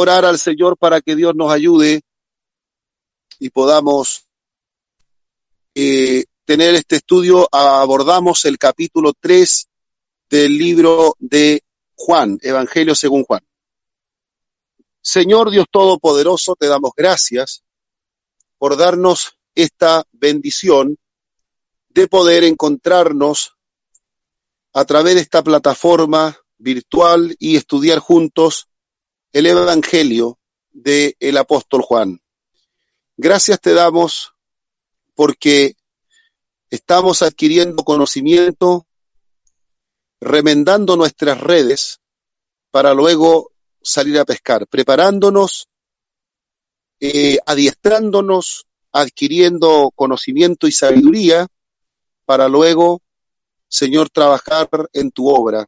orar al Señor para que Dios nos ayude y podamos eh, tener este estudio. Abordamos el capítulo 3 del libro de Juan, Evangelio según Juan. Señor Dios Todopoderoso, te damos gracias por darnos esta bendición de poder encontrarnos a través de esta plataforma virtual y estudiar juntos el Evangelio del el apóstol Juan. Gracias te damos porque estamos adquiriendo conocimiento, remendando nuestras redes para luego salir a pescar, preparándonos, eh, adiestrándonos, adquiriendo conocimiento y sabiduría para luego, Señor, trabajar en tu obra.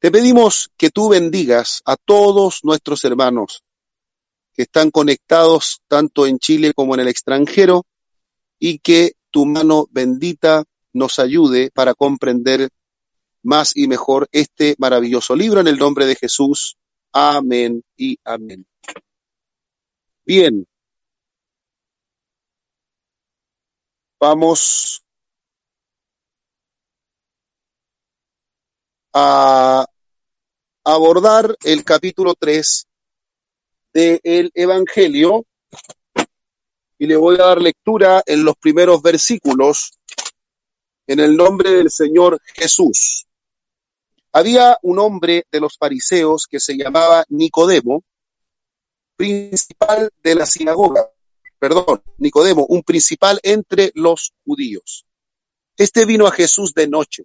Te pedimos que tú bendigas a todos nuestros hermanos que están conectados tanto en Chile como en el extranjero y que tu mano bendita nos ayude para comprender más y mejor este maravilloso libro en el nombre de Jesús. Amén y amén. Bien. Vamos a abordar el capítulo 3 del Evangelio y le voy a dar lectura en los primeros versículos en el nombre del Señor Jesús. Había un hombre de los fariseos que se llamaba Nicodemo, principal de la sinagoga, perdón, Nicodemo, un principal entre los judíos. Este vino a Jesús de noche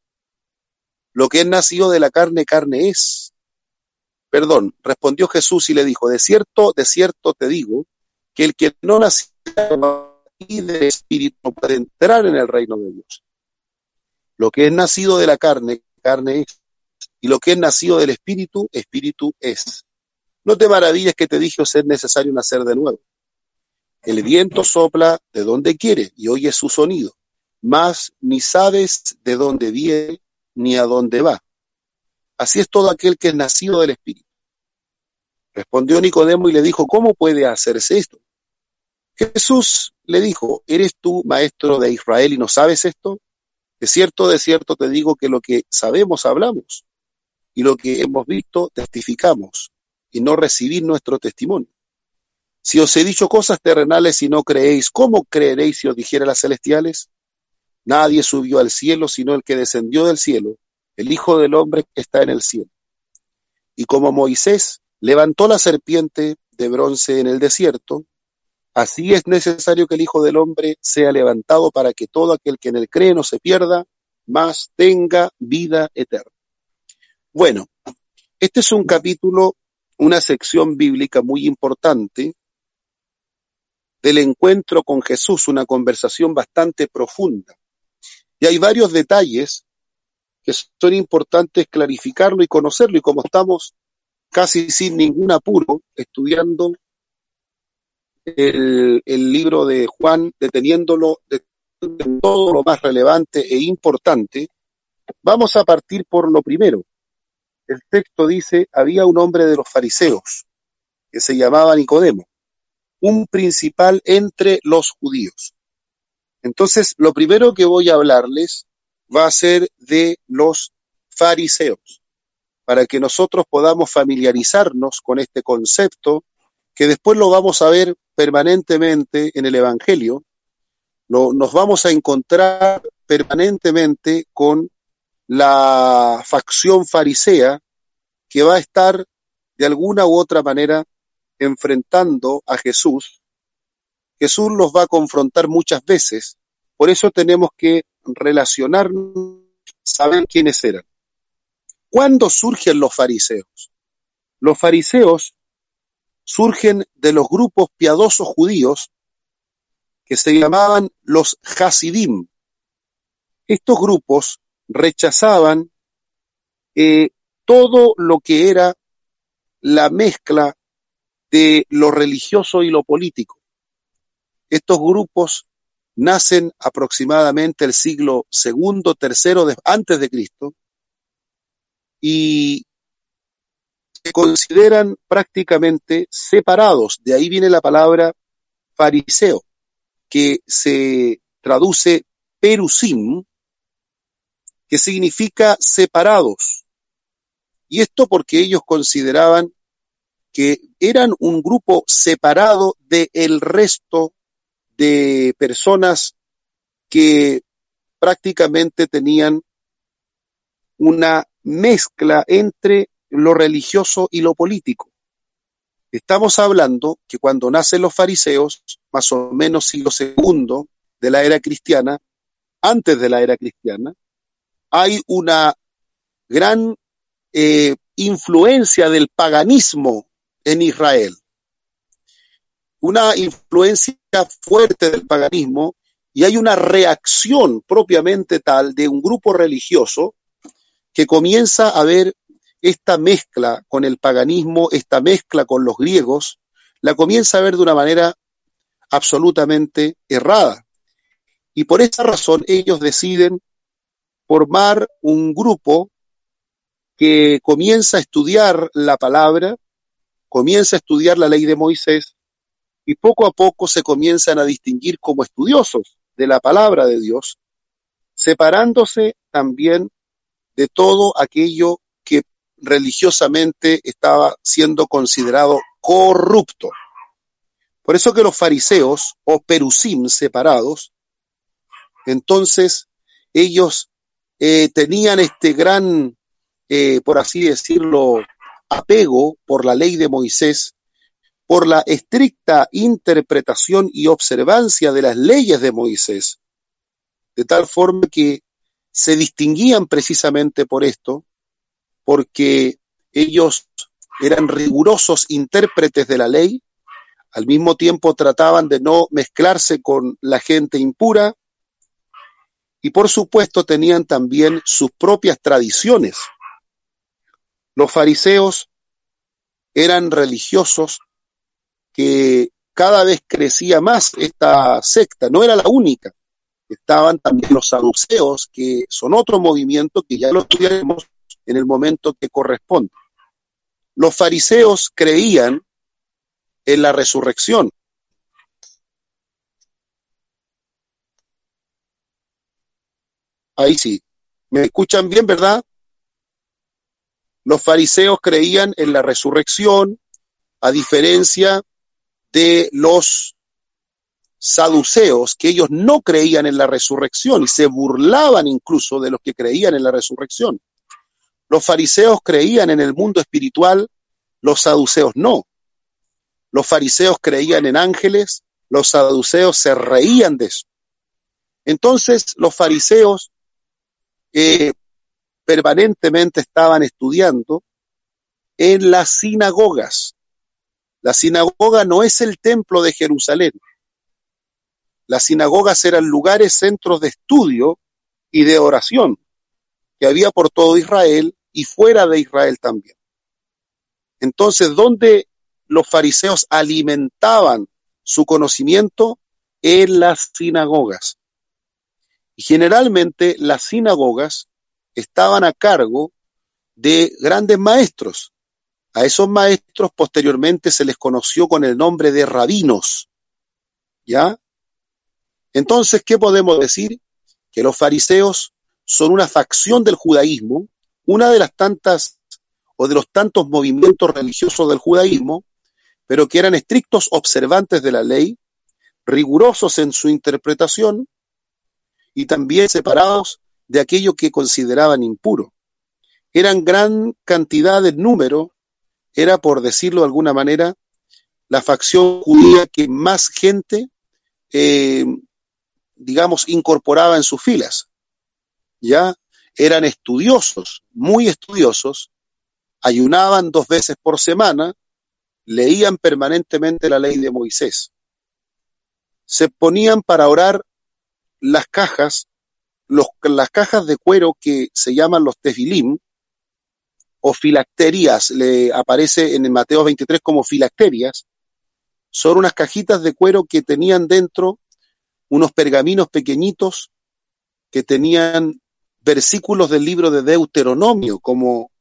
Lo que es nacido de la carne, carne es. Perdón, respondió Jesús y le dijo, de cierto, de cierto te digo, que el que no nació y de espíritu no puede entrar en el reino de Dios. Lo que es nacido de la carne, carne es. Y lo que es nacido del espíritu, espíritu es. No te maravilles que te dije ser necesario nacer de nuevo. El viento sopla de donde quiere y oye su sonido, mas ni sabes de dónde viene ni a dónde va. Así es todo aquel que es nacido del Espíritu. Respondió Nicodemo y le dijo, ¿cómo puede hacerse esto? Jesús le dijo, ¿eres tú maestro de Israel y no sabes esto? De cierto, de cierto te digo que lo que sabemos hablamos y lo que hemos visto testificamos y no recibir nuestro testimonio. Si os he dicho cosas terrenales y no creéis, ¿cómo creeréis si os dijera las celestiales? Nadie subió al cielo sino el que descendió del cielo, el Hijo del Hombre que está en el cielo. Y como Moisés levantó la serpiente de bronce en el desierto, así es necesario que el Hijo del Hombre sea levantado para que todo aquel que en él cree no se pierda, mas tenga vida eterna. Bueno, este es un capítulo, una sección bíblica muy importante del encuentro con Jesús, una conversación bastante profunda. Y hay varios detalles que son importantes clarificarlo y conocerlo. Y como estamos casi sin ningún apuro estudiando el, libro de Juan, deteniéndolo de todo lo más relevante e importante, vamos a partir por lo primero. El texto dice, había un hombre de los fariseos que se llamaba Nicodemo, un principal entre los judíos. Entonces, lo primero que voy a hablarles va a ser de los fariseos, para que nosotros podamos familiarizarnos con este concepto, que después lo vamos a ver permanentemente en el Evangelio, nos vamos a encontrar permanentemente con la facción farisea que va a estar de alguna u otra manera enfrentando a Jesús Jesús los va a confrontar muchas veces, por eso tenemos que relacionarnos, saber quiénes eran. ¿Cuándo surgen los fariseos? Los fariseos surgen de los grupos piadosos judíos que se llamaban los Hasidim. Estos grupos rechazaban eh, todo lo que era la mezcla de lo religioso y lo político. Estos grupos nacen aproximadamente el siglo segundo, tercero antes de Cristo y se consideran prácticamente separados. De ahí viene la palabra fariseo, que se traduce perusim, que significa separados. Y esto porque ellos consideraban que eran un grupo separado del resto de personas que prácticamente tenían una mezcla entre lo religioso y lo político. Estamos hablando que cuando nacen los fariseos, más o menos siglo segundo de la era cristiana, antes de la era cristiana, hay una gran eh, influencia del paganismo en Israel una influencia fuerte del paganismo y hay una reacción propiamente tal de un grupo religioso que comienza a ver esta mezcla con el paganismo, esta mezcla con los griegos, la comienza a ver de una manera absolutamente errada. Y por esa razón ellos deciden formar un grupo que comienza a estudiar la palabra, comienza a estudiar la ley de Moisés, y poco a poco se comienzan a distinguir como estudiosos de la palabra de Dios, separándose también de todo aquello que religiosamente estaba siendo considerado corrupto. Por eso que los fariseos o perusim separados, entonces ellos eh, tenían este gran, eh, por así decirlo, apego por la ley de Moisés por la estricta interpretación y observancia de las leyes de Moisés, de tal forma que se distinguían precisamente por esto, porque ellos eran rigurosos intérpretes de la ley, al mismo tiempo trataban de no mezclarse con la gente impura y por supuesto tenían también sus propias tradiciones. Los fariseos eran religiosos que cada vez crecía más esta secta, no era la única. Estaban también los saduceos, que son otro movimiento que ya lo estudiaremos en el momento que corresponde. Los fariseos creían en la resurrección. Ahí sí. ¿Me escuchan bien, verdad? Los fariseos creían en la resurrección, a diferencia de los saduceos, que ellos no creían en la resurrección y se burlaban incluso de los que creían en la resurrección. Los fariseos creían en el mundo espiritual, los saduceos no. Los fariseos creían en ángeles, los saduceos se reían de eso. Entonces los fariseos eh, permanentemente estaban estudiando en las sinagogas, la sinagoga no es el templo de Jerusalén. Las sinagogas eran lugares, centros de estudio y de oración que había por todo Israel y fuera de Israel también. Entonces, ¿dónde los fariseos alimentaban su conocimiento? En las sinagogas. Y generalmente las sinagogas estaban a cargo de grandes maestros, a esos maestros posteriormente se les conoció con el nombre de rabinos. ¿Ya? Entonces, ¿qué podemos decir? Que los fariseos son una facción del judaísmo, una de las tantas o de los tantos movimientos religiosos del judaísmo, pero que eran estrictos observantes de la ley, rigurosos en su interpretación y también separados de aquello que consideraban impuro. Eran gran cantidad de número era, por decirlo de alguna manera, la facción judía que más gente, eh, digamos, incorporaba en sus filas. Ya eran estudiosos, muy estudiosos, ayunaban dos veces por semana leían permanentemente la ley de Moisés. Se ponían para orar las cajas, los, las cajas de cuero que se llaman los tefilim, o filacterias, le aparece en Mateo 23 como filacterias, son unas cajitas de cuero que tenían dentro unos pergaminos pequeñitos que tenían versículos del libro de Deuteronomio, como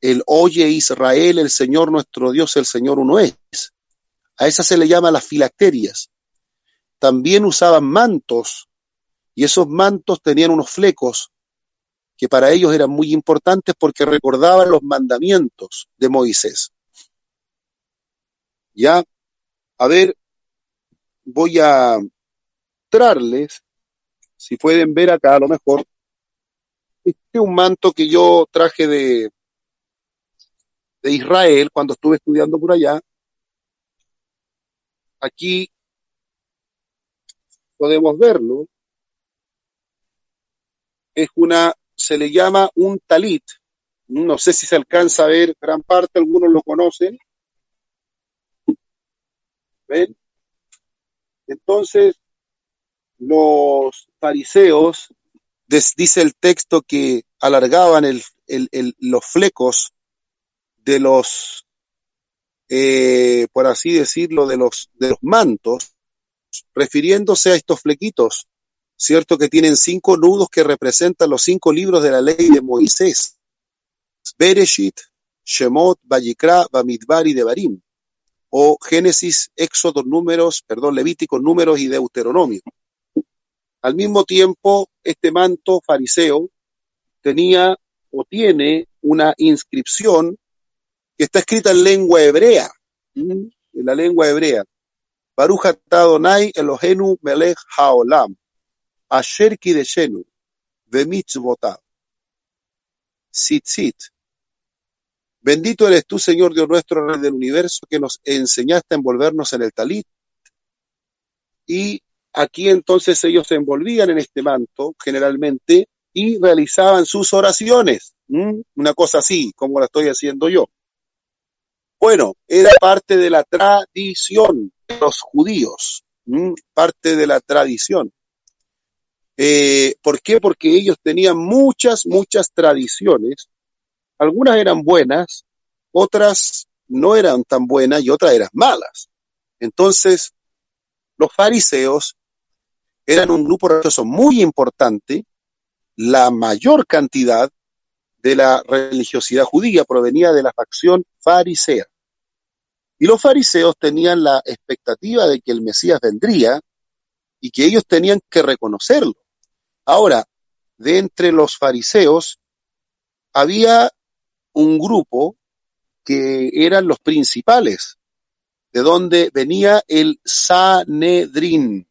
el Oye Israel, el Señor nuestro Dios, el Señor uno es. A esas se le llama las filacterias. También usaban mantos, y esos mantos tenían unos flecos que para ellos eran muy importantes porque recordaban los mandamientos de Moisés. Ya, a ver, voy a mostrarles, si pueden ver acá a lo mejor, este es un manto que yo traje de, de Israel cuando estuve estudiando por allá. Aquí podemos verlo. Es una se le llama un talit. No sé si se alcanza a ver gran parte, algunos lo conocen. ¿Ven? Entonces, los fariseos, dice el texto que alargaban el, los flecos de los, eh, por así decirlo, de los, de los mantos, refiriéndose a estos flequitos ¿cierto? Que tienen cinco nudos que representan los cinco libros de la ley de Moisés. Bereshit, Shemot, Vayikra, Bamidbar y Devarim. O Génesis, Éxodo, Números, perdón, Levíticos, Números y Deuteronomio. Al mismo tiempo, este manto fariseo tenía o tiene una inscripción que está escrita en lengua hebrea, en la lengua hebrea. Baruch Adonai Elohenu Melech Haolam. Asher Kideshenu, Bemitzvotah, Sitzit. Bendito eres tú, Señor Dios nuestro, Rey del universo, que nos enseñaste a envolvernos en el talit. Y aquí entonces ellos se envolvían en este manto, generalmente, y realizaban sus oraciones. Una cosa así, como la estoy haciendo yo. Bueno, era parte de la tradición de los judíos, parte de la tradición. Eh, ¿Por qué? Porque ellos tenían muchas, muchas tradiciones. Algunas eran buenas, otras no eran tan buenas y otras eran malas. Entonces, los fariseos eran un grupo religioso muy importante. La mayor cantidad de la religiosidad judía provenía de la facción farisea. Y los fariseos tenían la expectativa de que el Mesías vendría y que ellos tenían que reconocerlo. Ahora, de entre los fariseos había un grupo que eran los principales, de donde venía el Sanedrín.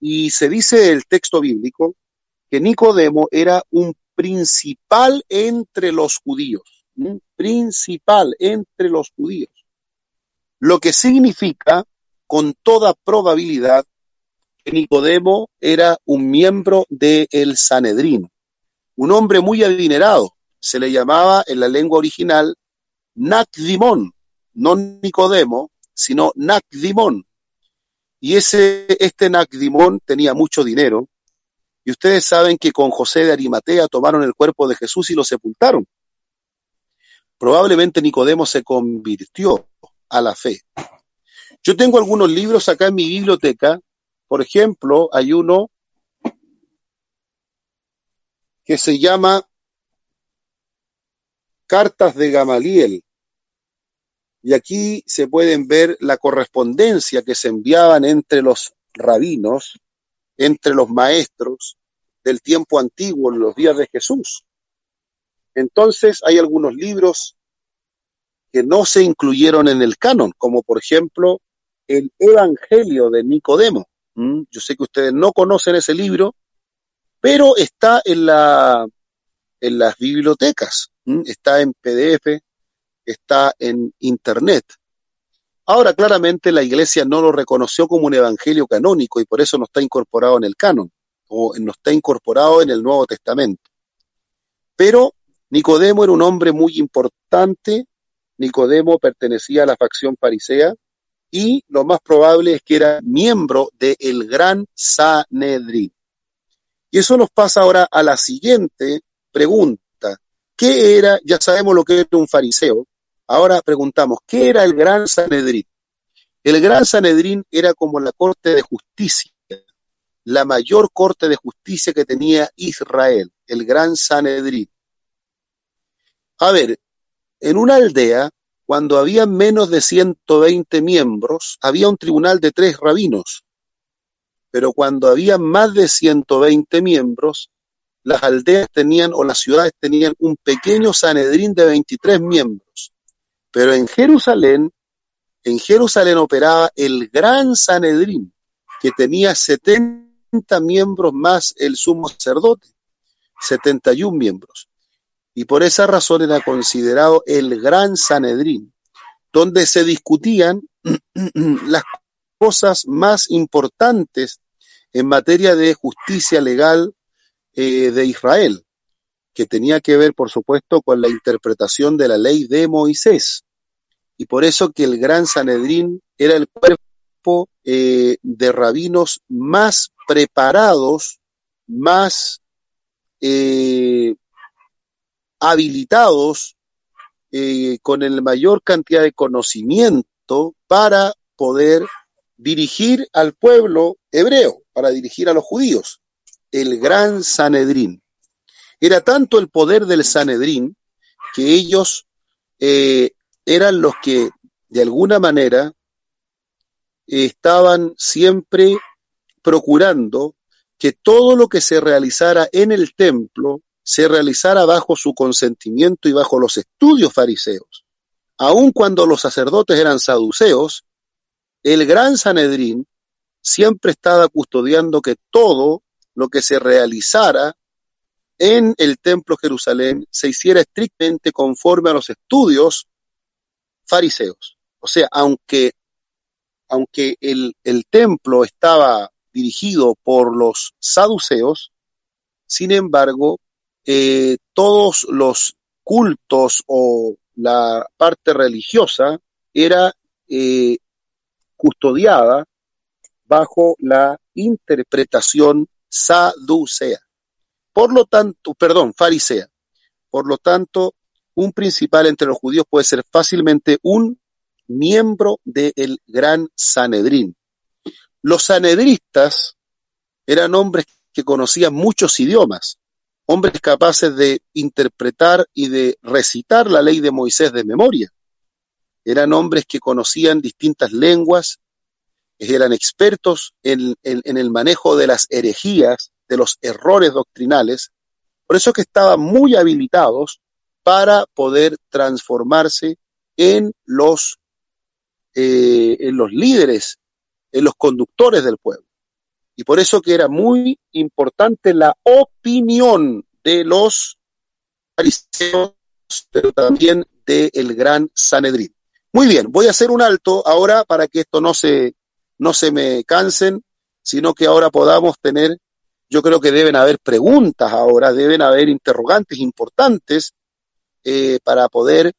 Y se dice el texto bíblico que Nicodemo era un principal entre los judíos, un principal entre los judíos, lo que significa con toda probabilidad Nicodemo era un miembro del el Sanedrín, un hombre muy adinerado. Se le llamaba en la lengua original Nacdimón, no Nicodemo, sino Nacdimón. Y ese, este Nacdimón tenía mucho dinero. Y ustedes saben que con José de Arimatea tomaron el cuerpo de Jesús y lo sepultaron. Probablemente Nicodemo se convirtió a la fe. Yo tengo algunos libros acá en mi biblioteca por ejemplo, hay uno que se llama Cartas de Gamaliel. Y aquí se pueden ver la correspondencia que se enviaban entre los rabinos, entre los maestros del tiempo antiguo, en los días de Jesús. Entonces hay algunos libros que no se incluyeron en el canon, como por ejemplo el Evangelio de Nicodemo. Yo sé que ustedes no conocen ese libro, pero está en, la, en las bibliotecas, está en PDF, está en Internet. Ahora, claramente la iglesia no lo reconoció como un evangelio canónico y por eso no está incorporado en el canon, o no está incorporado en el Nuevo Testamento. Pero Nicodemo era un hombre muy importante, Nicodemo pertenecía a la facción farisea y lo más probable es que era miembro del gran Sanedrín. Y eso nos pasa ahora a la siguiente pregunta. ¿Qué era? Ya sabemos lo que era un fariseo. Ahora preguntamos, ¿qué era el gran Sanedrín? El gran Sanedrín era como la corte de justicia, la mayor corte de justicia que tenía Israel, el gran Sanedrín. A ver, en una aldea, cuando había menos de 120 miembros, había un tribunal de tres rabinos, pero cuando había más de 120 miembros, las aldeas tenían o las ciudades tenían un pequeño Sanedrín de 23 miembros. Pero en Jerusalén, en Jerusalén operaba el gran Sanedrín, que tenía 70 miembros más el sumo sacerdote, 71 miembros. Y por esa razón era considerado el gran Sanedrín, donde se discutían las cosas más importantes en materia de justicia legal eh, de Israel, que tenía que ver, por supuesto, con la interpretación de la ley de Moisés. Y por eso que el Gran Sanedrín era el cuerpo eh, de rabinos más preparados, más eh, habilitados, con el mayor cantidad de conocimiento para poder dirigir al pueblo hebreo, para dirigir a los judíos, el gran Sanedrín. Era tanto el poder del Sanedrín que ellos eh, eran los que de alguna manera estaban siempre procurando que todo lo que se realizara en el templo se realizara bajo su consentimiento y bajo los estudios fariseos. Aun cuando los sacerdotes eran saduceos, el gran Sanedrín siempre estaba custodiando que todo lo que se realizara en el templo Jerusalén se hiciera estrictamente conforme a los estudios fariseos. O sea, aunque, aunque el, el templo estaba dirigido por los saduceos, sin embargo, eh, todos los cultos o la parte religiosa era eh, custodiada bajo la interpretación saducea. Por lo tanto, perdón, farisea. Por lo tanto, un principal entre los judíos puede ser fácilmente un miembro del gran Sanedrín. Los sanedristas eran hombres que conocían muchos idiomas, hombres capaces de interpretar y de recitar la ley de Moisés de memoria eran hombres que conocían distintas lenguas, eran expertos en, el manejo de las herejías, de los errores doctrinales, por eso que estaban muy habilitados para poder transformarse en los, eh, en los líderes, en los conductores del pueblo. Y por eso que era muy importante la opinión de los fariseos, pero también del gran Sanedrín. Muy bien, voy a hacer un alto ahora para que esto no se, no se me cansen, sino que ahora podamos tener, yo creo que deben haber preguntas ahora, deben haber interrogantes importantes eh, para poder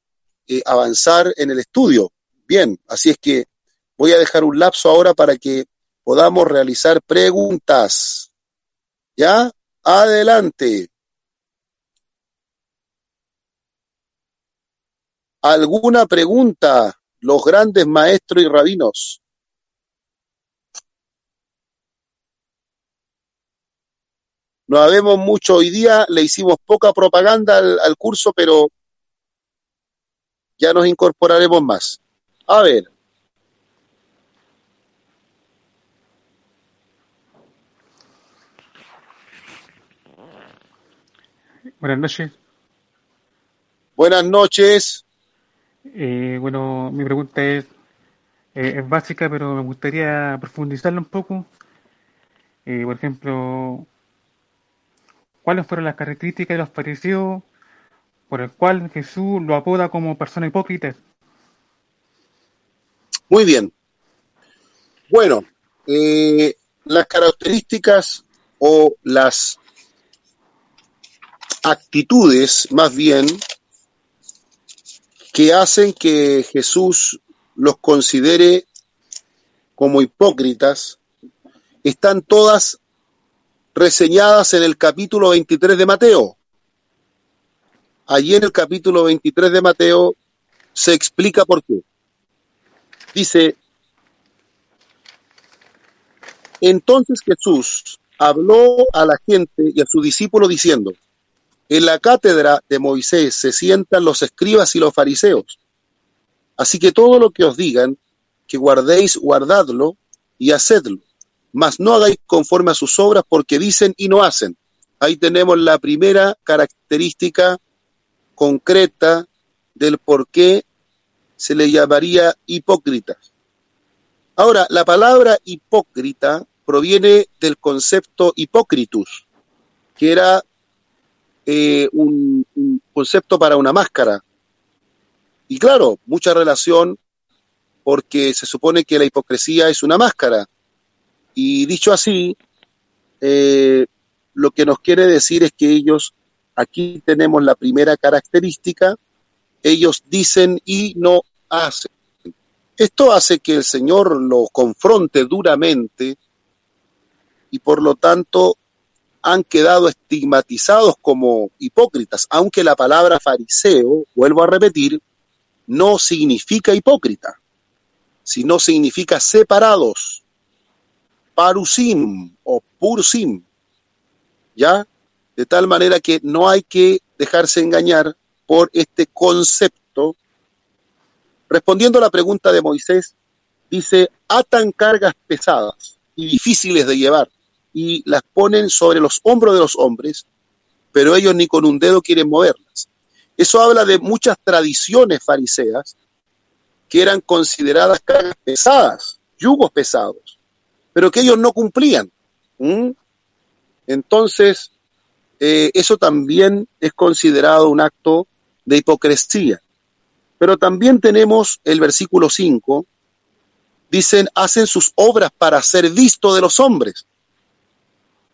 eh, avanzar en el estudio. Bien, así es que voy a dejar un lapso ahora para que podamos realizar preguntas. ¿Ya? Adelante. ¿Alguna pregunta, los grandes maestros y rabinos? No habemos mucho hoy día, le hicimos poca propaganda al, curso, pero ya nos incorporaremos más. A ver. Buenas noches. Buenas noches. Eh, bueno, mi pregunta es, eh, es básica, pero me gustaría profundizarla un poco. Eh, por ejemplo, ¿cuáles fueron las características de los fariseos por el cual Jesús lo apoda como persona hipócrita? Muy bien. Bueno, las características o las actitudes, más bien, que hacen que Jesús los considere como hipócritas están todas reseñadas en el capítulo 23 de Mateo. Allí en el capítulo 23 de Mateo se explica por qué. Dice, entonces Jesús habló a la gente y a su discípulo diciendo, en la cátedra de Moisés se sientan los escribas y los fariseos. Así que todo lo que os digan, que guardéis, guardadlo y hacedlo, mas no hagáis conforme a sus obras porque dicen y no hacen. Ahí tenemos la primera característica concreta del por qué se le llamaría hipócrita. Ahora, la palabra hipócrita proviene del concepto hipócritus, que era eh, un, concepto para una máscara. Y claro, mucha relación porque se supone que la hipocresía es una máscara. Y dicho así, eh, lo que nos quiere decir es que ellos, aquí tenemos la primera característica, ellos dicen y no hacen. Esto hace que el Señor lo confronte duramente y por lo tanto han quedado estigmatizados como hipócritas, aunque la palabra fariseo, vuelvo a repetir, no significa hipócrita, sino significa separados, parusim o pursim, ¿ya? De tal manera que no hay que dejarse engañar por este concepto. Respondiendo a la pregunta de Moisés, dice, atan cargas pesadas y difíciles de llevar y las ponen sobre los hombros de los hombres, pero ellos ni con un dedo quieren moverlas. Eso habla de muchas tradiciones fariseas que eran consideradas cargas pesadas, yugos pesados, pero que ellos no cumplían. Entonces, eh, eso también es considerado un acto de hipocresía. Pero también tenemos el versículo 5, dicen, hacen sus obras para ser visto de los hombres.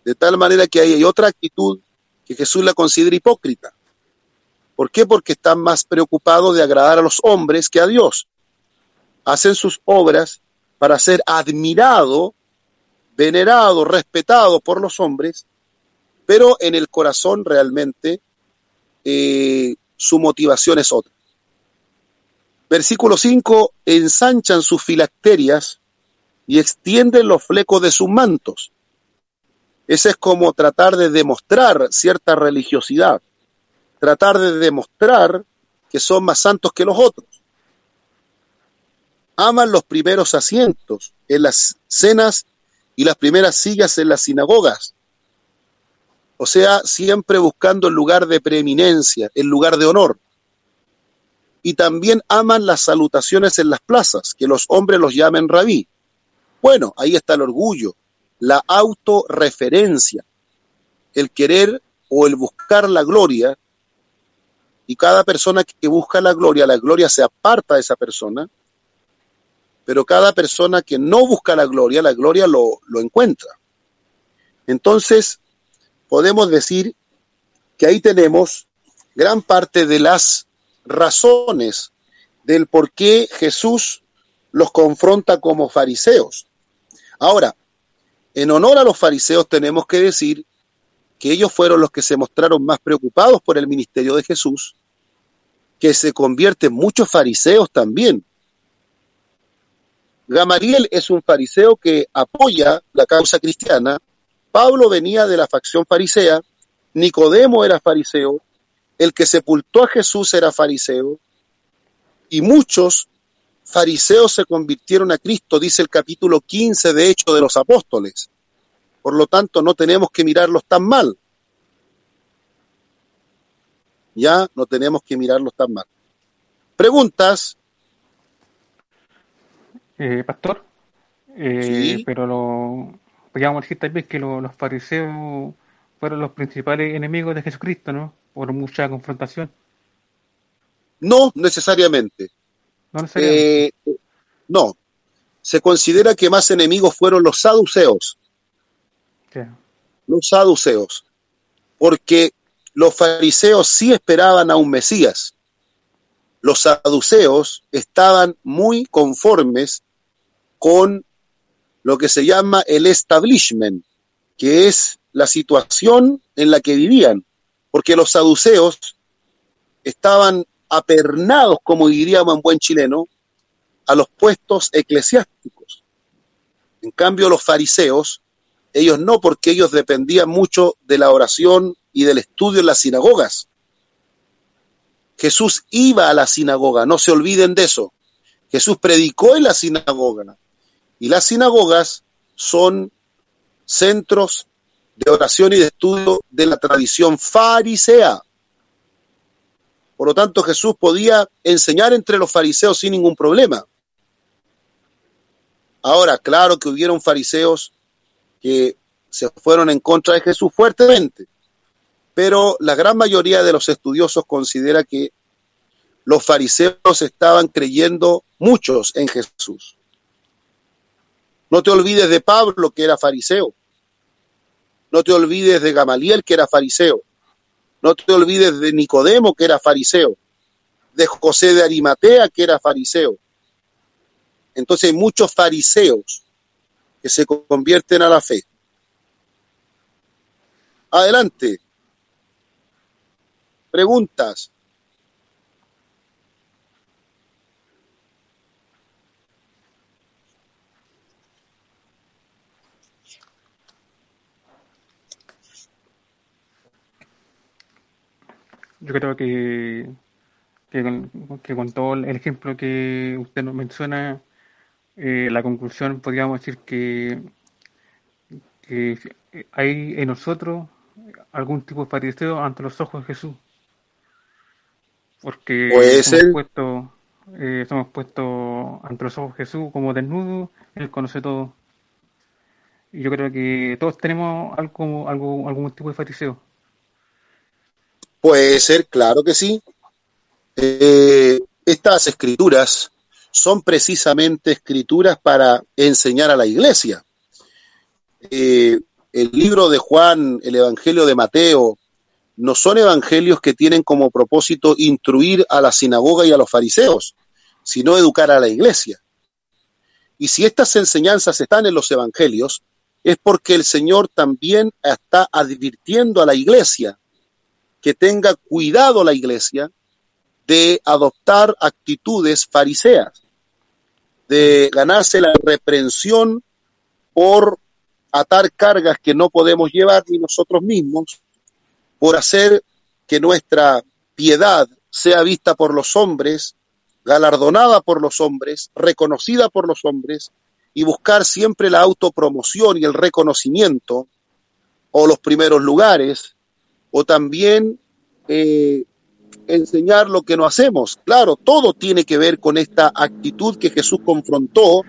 De tal manera que hay otra actitud que Jesús la considera hipócrita. ¿Por qué? Porque están más preocupados de agradar a los hombres que a Dios. Hacen sus obras para ser admirado, venerado, respetado por los hombres, pero en el corazón realmente eh, su motivación es otra. Versículo 5, ensanchan sus filacterias y extienden los flecos de sus mantos. Ese es como tratar de demostrar cierta religiosidad, tratar de demostrar que son más santos que los otros. Aman los primeros asientos en las cenas y las primeras sillas en las sinagogas. O sea, siempre buscando el lugar de preeminencia, el lugar de honor. Y también aman las salutaciones en las plazas, que los hombres los llamen rabí. Bueno, ahí está el orgullo, la autorreferencia, el querer o el buscar la gloria, y cada persona que busca la gloria, la gloria se aparta de esa persona, pero cada persona que no busca la gloria, la gloria lo, lo encuentra. Entonces, podemos decir que ahí tenemos gran parte de las razones del por qué Jesús los confronta como fariseos. Ahora, en honor a los fariseos tenemos que decir que ellos fueron los que se mostraron más preocupados por el ministerio de Jesús, que se convierten muchos fariseos también. Gamaliel es un fariseo que apoya la causa cristiana, Pablo venía de la facción farisea, Nicodemo era fariseo, el que sepultó a Jesús era fariseo, y muchos fariseos se convirtieron a Cristo, dice el capítulo 15 de Hechos de los Apóstoles. Por lo tanto, no tenemos que mirarlos tan mal. Ya no tenemos que mirarlos tan mal. Preguntas. Eh, pastor, eh, sí. pero lo, podríamos decir también que lo, los fariseos fueron los principales enemigos de Jesucristo, ¿no? Por mucha confrontación. No necesariamente. No, eh, no, se considera que más enemigos fueron los saduceos. Los saduceos. Porque los fariseos sí esperaban a un Mesías. los saduceos estaban muy conformes con lo que se llama el establishment, que es la situación en la que vivían, porque los saduceos estaban apernados, como diríamos en buen chileno, a los puestos eclesiásticos. En cambio, los fariseos, ellos no, porque ellos dependían mucho de la oración y del estudio en las sinagogas. Jesús iba a la sinagoga, no se olviden de eso. Jesús predicó en la sinagoga. Y las sinagogas son centros de oración y de estudio de la tradición farisea. Por lo tanto, Jesús podía enseñar entre los fariseos sin ningún problema. Ahora, claro que hubieron fariseos que se fueron en contra de Jesús fuertemente, pero la gran mayoría de los estudiosos considera que los fariseos estaban creyendo muchos en Jesús. No te olvides de Pablo, que era fariseo. No te olvides de Gamaliel, que era fariseo. No te olvides de Nicodemo, que era fariseo. De José de Arimatea, que era fariseo. Entonces hay muchos fariseos que se convierten a la fe. Adelante. Preguntas. Yo creo que, que, con, que con todo el ejemplo que usted nos menciona, eh, la conclusión podríamos decir que, que hay en nosotros algún tipo de fariseo ante los ojos de Jesús. Porque somos puestos, eh, somos puestos ante los ojos de Jesús como desnudos, Él conoce todo. Y yo creo que todos tenemos algo, algo, algún tipo de fariseo. Puede ser, claro que sí. Eh, estas escrituras son precisamente escrituras para enseñar a la iglesia. Eh, el libro de Juan, el Evangelio de Mateo, no son evangelios que tienen como propósito instruir a la sinagoga y a los fariseos, sino educar a la iglesia. Y si estas enseñanzas están en los evangelios, es porque el Señor también está advirtiendo a la iglesia que tenga cuidado la iglesia de adoptar actitudes fariseas, de ganarse la reprensión por atar cargas que no podemos llevar ni nosotros mismos, por hacer que nuestra piedad sea vista por los hombres, galardonada por los hombres, reconocida por los hombres, y buscar siempre la autopromoción y el reconocimiento, o los primeros lugares, o también eh, enseñar lo que no hacemos. Claro, todo tiene que ver con esta actitud que Jesús confrontó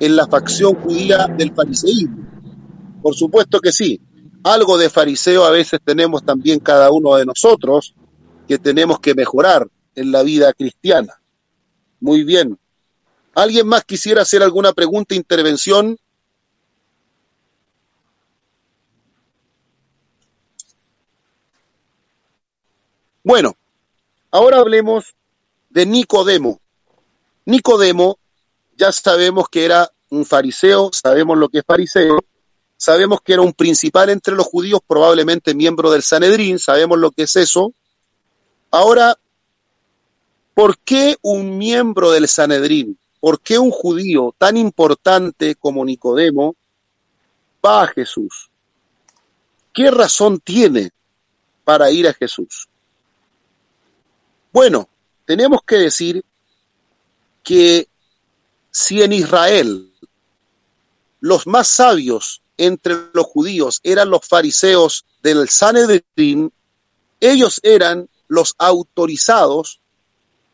en la facción judía del fariseísmo. Por supuesto que sí. Algo de fariseo a veces tenemos también cada uno de nosotros que tenemos que mejorar en la vida cristiana. Muy bien. ¿Alguien más quisiera hacer alguna pregunta, intervención? Bueno, ahora hablemos de Nicodemo. Nicodemo, ya sabemos que era un fariseo, sabemos lo que es fariseo, sabemos que era un principal entre los judíos, probablemente miembro del Sanedrín, sabemos lo que es eso. Ahora, ¿por qué un miembro del Sanedrín? ¿Por qué un judío tan importante como Nicodemo va a Jesús? ¿Qué razón tiene para ir a Jesús? Bueno, tenemos que decir que si en Israel los más sabios entre los judíos eran los fariseos del Sanedrín, ellos eran los autorizados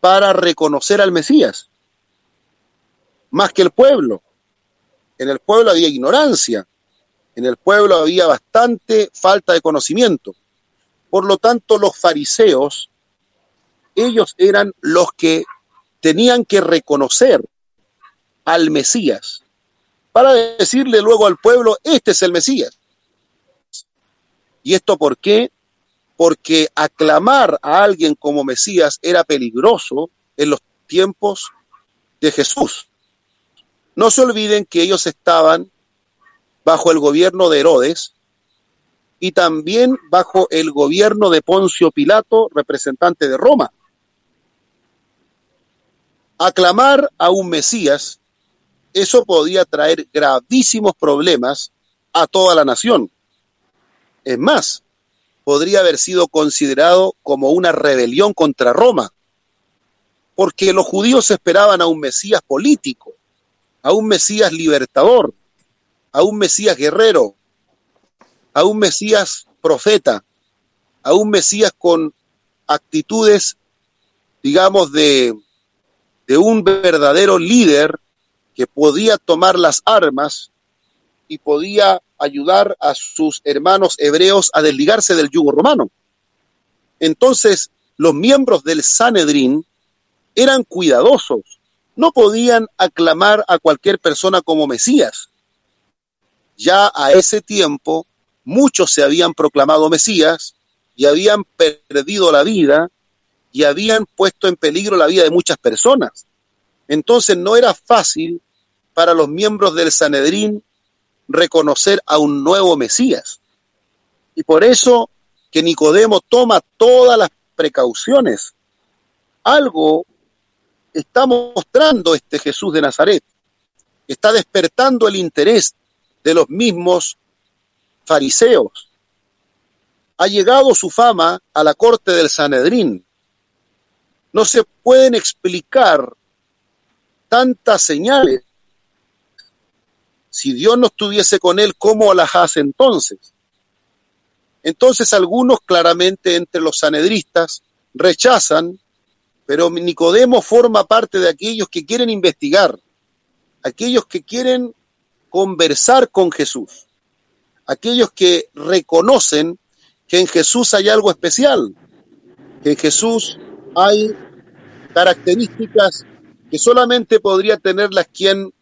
para reconocer al Mesías, más que el pueblo. En el pueblo había ignorancia, en el pueblo había bastante falta de conocimiento. Por lo tanto, los fariseos ellos eran los que tenían que reconocer al Mesías para decirle luego al pueblo, este es el Mesías. ¿Y esto por qué? Porque aclamar a alguien como Mesías era peligroso en los tiempos de Jesús. No se olviden que ellos estaban bajo el gobierno de Herodes y también bajo el gobierno de Poncio Pilato, representante de Roma. Aclamar a un Mesías, eso podía traer gravísimos problemas a toda la nación. Es más, podría haber sido considerado como una rebelión contra Roma, porque los judíos esperaban a un Mesías político, a un Mesías libertador, a un Mesías guerrero, a un Mesías profeta, a un Mesías con actitudes, digamos, de, de un verdadero líder que podía tomar las armas y podía ayudar a sus hermanos hebreos a desligarse del yugo romano. Entonces, los miembros del Sanedrín eran cuidadosos, no podían aclamar a cualquier persona como Mesías. Ya a ese tiempo, muchos se habían proclamado Mesías y habían perdido la vida y habían puesto en peligro la vida de muchas personas. Entonces no era fácil para los miembros del Sanedrín reconocer a un nuevo Mesías. Y por eso que Nicodemo toma todas las precauciones. Algo está mostrando este Jesús de Nazaret. Está despertando el interés de los mismos fariseos. Ha llegado su fama a la corte del Sanedrín. No se pueden explicar tantas señales si Dios no estuviese con él, ¿cómo las hace entonces? Entonces algunos claramente entre los sanedristas rechazan, pero Nicodemo forma parte de aquellos que quieren investigar, aquellos que quieren conversar con Jesús, aquellos que reconocen que en Jesús hay algo especial, que en Jesús hay características que solamente podría tenerlas quien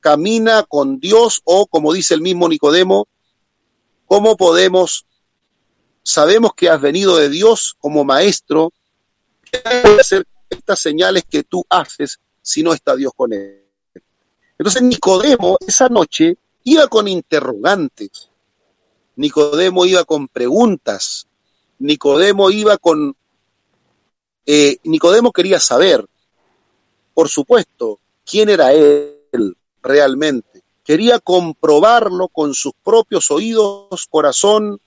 camina con Dios o, como dice el mismo Nicodemo, ¿cómo podemos, sabemos que has venido de Dios como maestro, ¿qué puede hacer estas señales que tú haces si no está Dios con él? Entonces Nicodemo esa noche iba con interrogantes, Nicodemo iba con preguntas, Nicodemo iba con... Eh, Nicodemo quería saber, por supuesto, quién era él, realmente. Quería comprobarlo con sus propios oídos, corazón.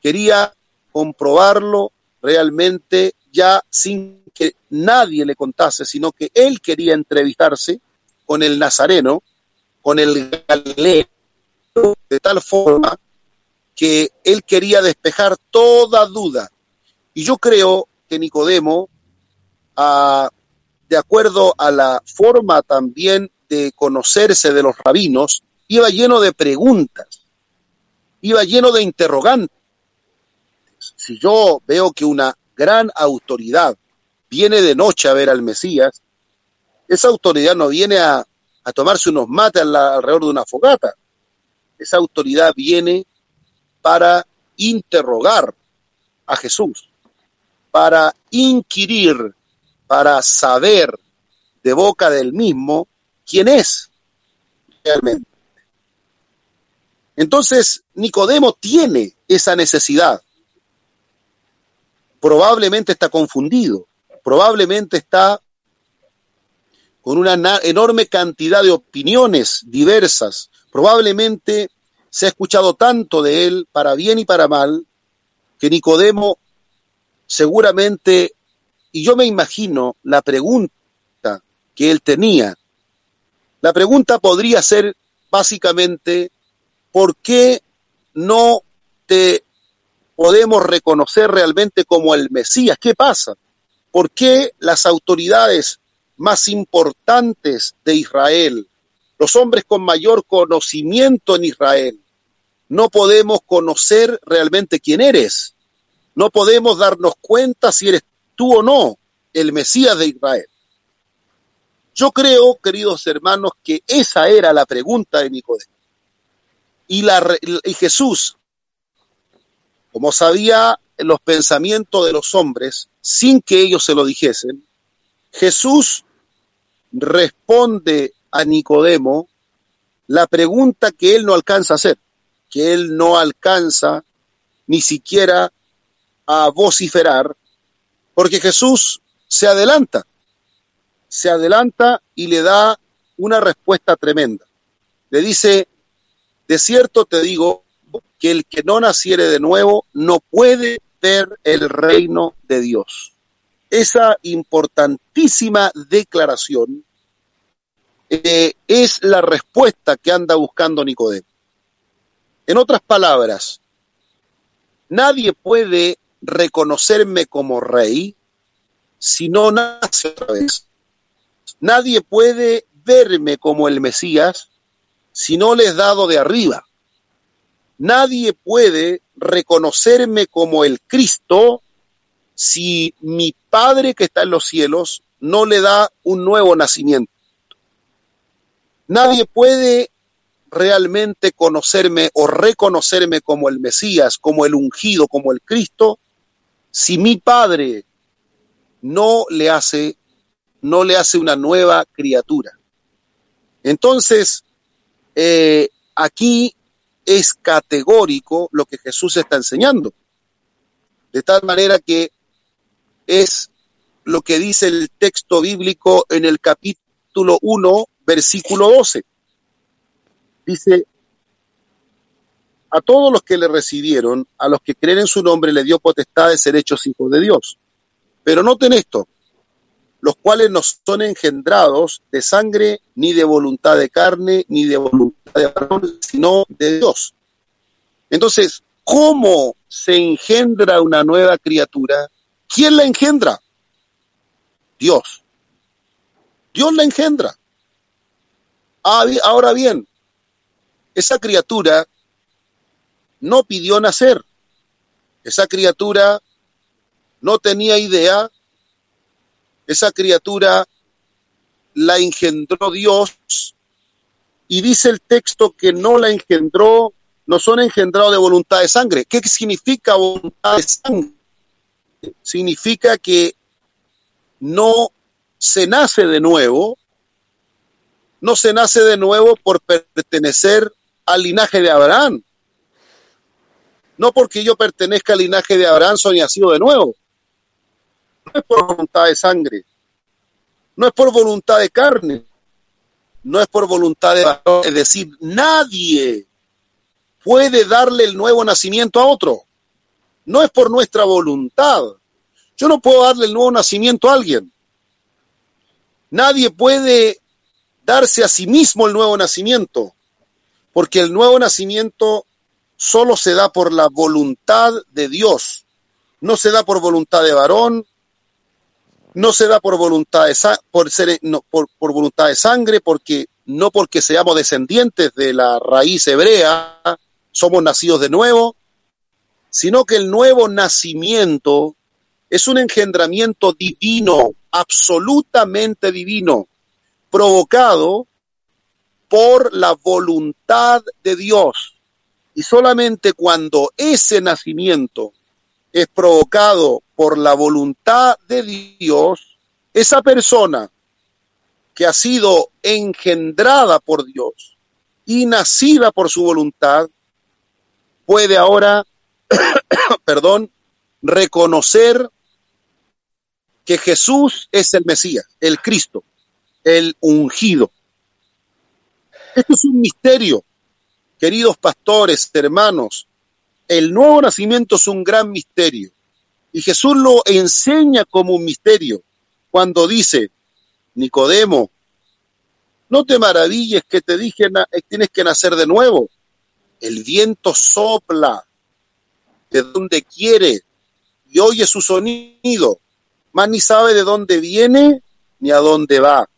Quería comprobarlo realmente ya sin que nadie le contase, sino que él quería entrevistarse con el Nazareno, con el Galileo, de tal forma que él quería despejar toda duda. Y yo creo Nicodemo, ah, de acuerdo a la forma también de conocerse de los rabinos, iba lleno de preguntas, iba lleno de interrogantes. Si yo veo que una gran autoridad viene de noche a ver al Mesías, esa autoridad no viene a, tomarse unos mates alrededor de una fogata. Esa autoridad viene para interrogar a Jesús, para inquirir, para saber de boca del mismo quién es realmente. Entonces, Nicodemo tiene esa necesidad. Probablemente está confundido, probablemente está con una enorme cantidad de opiniones diversas, probablemente se ha escuchado tanto de él, para bien y para mal, que Nicodemo seguramente, y yo me imagino la pregunta que él tenía, la pregunta podría ser básicamente, ¿por qué no te podemos reconocer realmente como el Mesías? ¿Qué pasa? ¿Por qué las autoridades más importantes de Israel, los hombres con mayor conocimiento en Israel, no podemos conocer realmente quién eres? No podemos darnos cuenta si eres tú o no el Mesías de Israel. Yo creo, queridos hermanos, que esa era la pregunta de Nicodemo. Y, la, y Jesús, como sabía los pensamientos de los hombres, sin que ellos se lo dijesen, Jesús responde a Nicodemo la pregunta que él no alcanza a hacer, que él no alcanza ni siquiera a vociferar, porque Jesús se adelanta, se adelanta y le da una respuesta tremenda. Le dice, de cierto te digo que el que no naciere de nuevo no puede ver el reino de Dios. Esa importantísima declaración eh, es la respuesta que anda buscando Nicodemo. En otras palabras, nadie puede reconocerme como rey si no nace otra vez. Nadie puede verme como el Mesías si no le es dado de arriba. Nadie puede reconocerme como el Cristo si mi Padre que está en los cielos no le da un nuevo nacimiento. Nadie puede realmente conocerme o reconocerme como el Mesías, como el ungido, como el Cristo, si mi Padre no le hace, no le hace una nueva criatura. Entonces, eh, aquí es categórico lo que Jesús está enseñando. De tal manera que es lo que dice el texto bíblico en el capítulo 1, versículo 12. Dice, a todos los que le recibieron, a los que creen en su nombre, le dio potestad de ser hechos hijos de Dios. Pero noten esto, los cuales no son engendrados de sangre, ni de voluntad de carne, ni de voluntad de varón, sino de Dios. Entonces, ¿cómo se engendra una nueva criatura? ¿Quién la engendra? Dios. Dios la engendra. Ah, ahora bien, esa criatura no pidió nacer. Esa criatura no tenía idea. Esa criatura la engendró Dios. Y dice el texto que no la engendró, no son engendrados de voluntad de sangre. ¿Qué significa voluntad de sangre? Significa que no se nace de nuevo, no se nace de nuevo por pertenecer al linaje de Abraham. No porque yo pertenezca al linaje de Abraham soy nacido de nuevo. No es por voluntad de sangre. No es por voluntad de carne. No es por voluntad de varón. Es decir, nadie puede darle el nuevo nacimiento a otro. No es por nuestra voluntad. Yo no puedo darle el nuevo nacimiento a alguien. Nadie puede darse a sí mismo el nuevo nacimiento, porque el nuevo nacimiento solo se da por la voluntad de Dios, no se da por voluntad de varón, no se da por voluntad de, por ser, por, por voluntad de sangre, porque no porque seamos descendientes de la raíz hebrea, somos nacidos de nuevo, sino que el nuevo nacimiento es un engendramiento divino, absolutamente divino, provocado por la voluntad de Dios. Y solamente cuando ese nacimiento es provocado por la voluntad de Dios, esa persona que ha sido engendrada por Dios y nacida por su voluntad, puede ahora, perdón, reconocer que Jesús es el Mesías, el Cristo, el ungido. Esto es un misterio, queridos pastores, hermanos. El nuevo nacimiento es un gran misterio. Y Jesús lo enseña como un misterio cuando dice, Nicodemo, no te maravilles que te dije, tienes que nacer de nuevo. El viento sopla de donde quiere y oye su sonido, mas ni sabe de dónde viene ni a dónde va.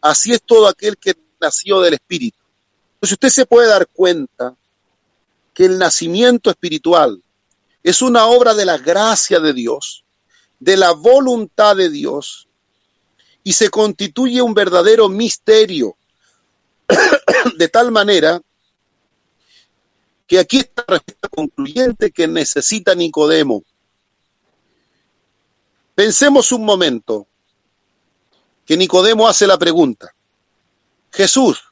Así es todo aquel que nació del Espíritu. Entonces usted se puede dar cuenta que el nacimiento espiritual es una obra de la gracia de Dios, de la voluntad de Dios, y se constituye un verdadero misterio, de tal manera que aquí está la respuesta concluyente que necesita Nicodemo. Pensemos un momento que Nicodemo hace la pregunta. Jesús,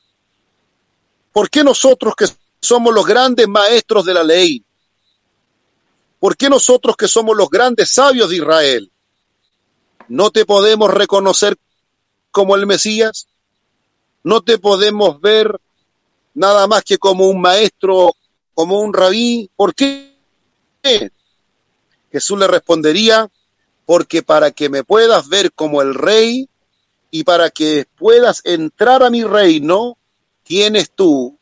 ¿por qué nosotros que somos los grandes maestros de la ley? ¿Por qué nosotros que somos los grandes sabios de Israel no te podemos reconocer como el Mesías? ¿No te podemos ver nada más que como un maestro, como un rabí? ¿Por qué? Jesús le respondería, porque para que me puedas ver como el rey y para que puedas entrar a mi reino, tienes tú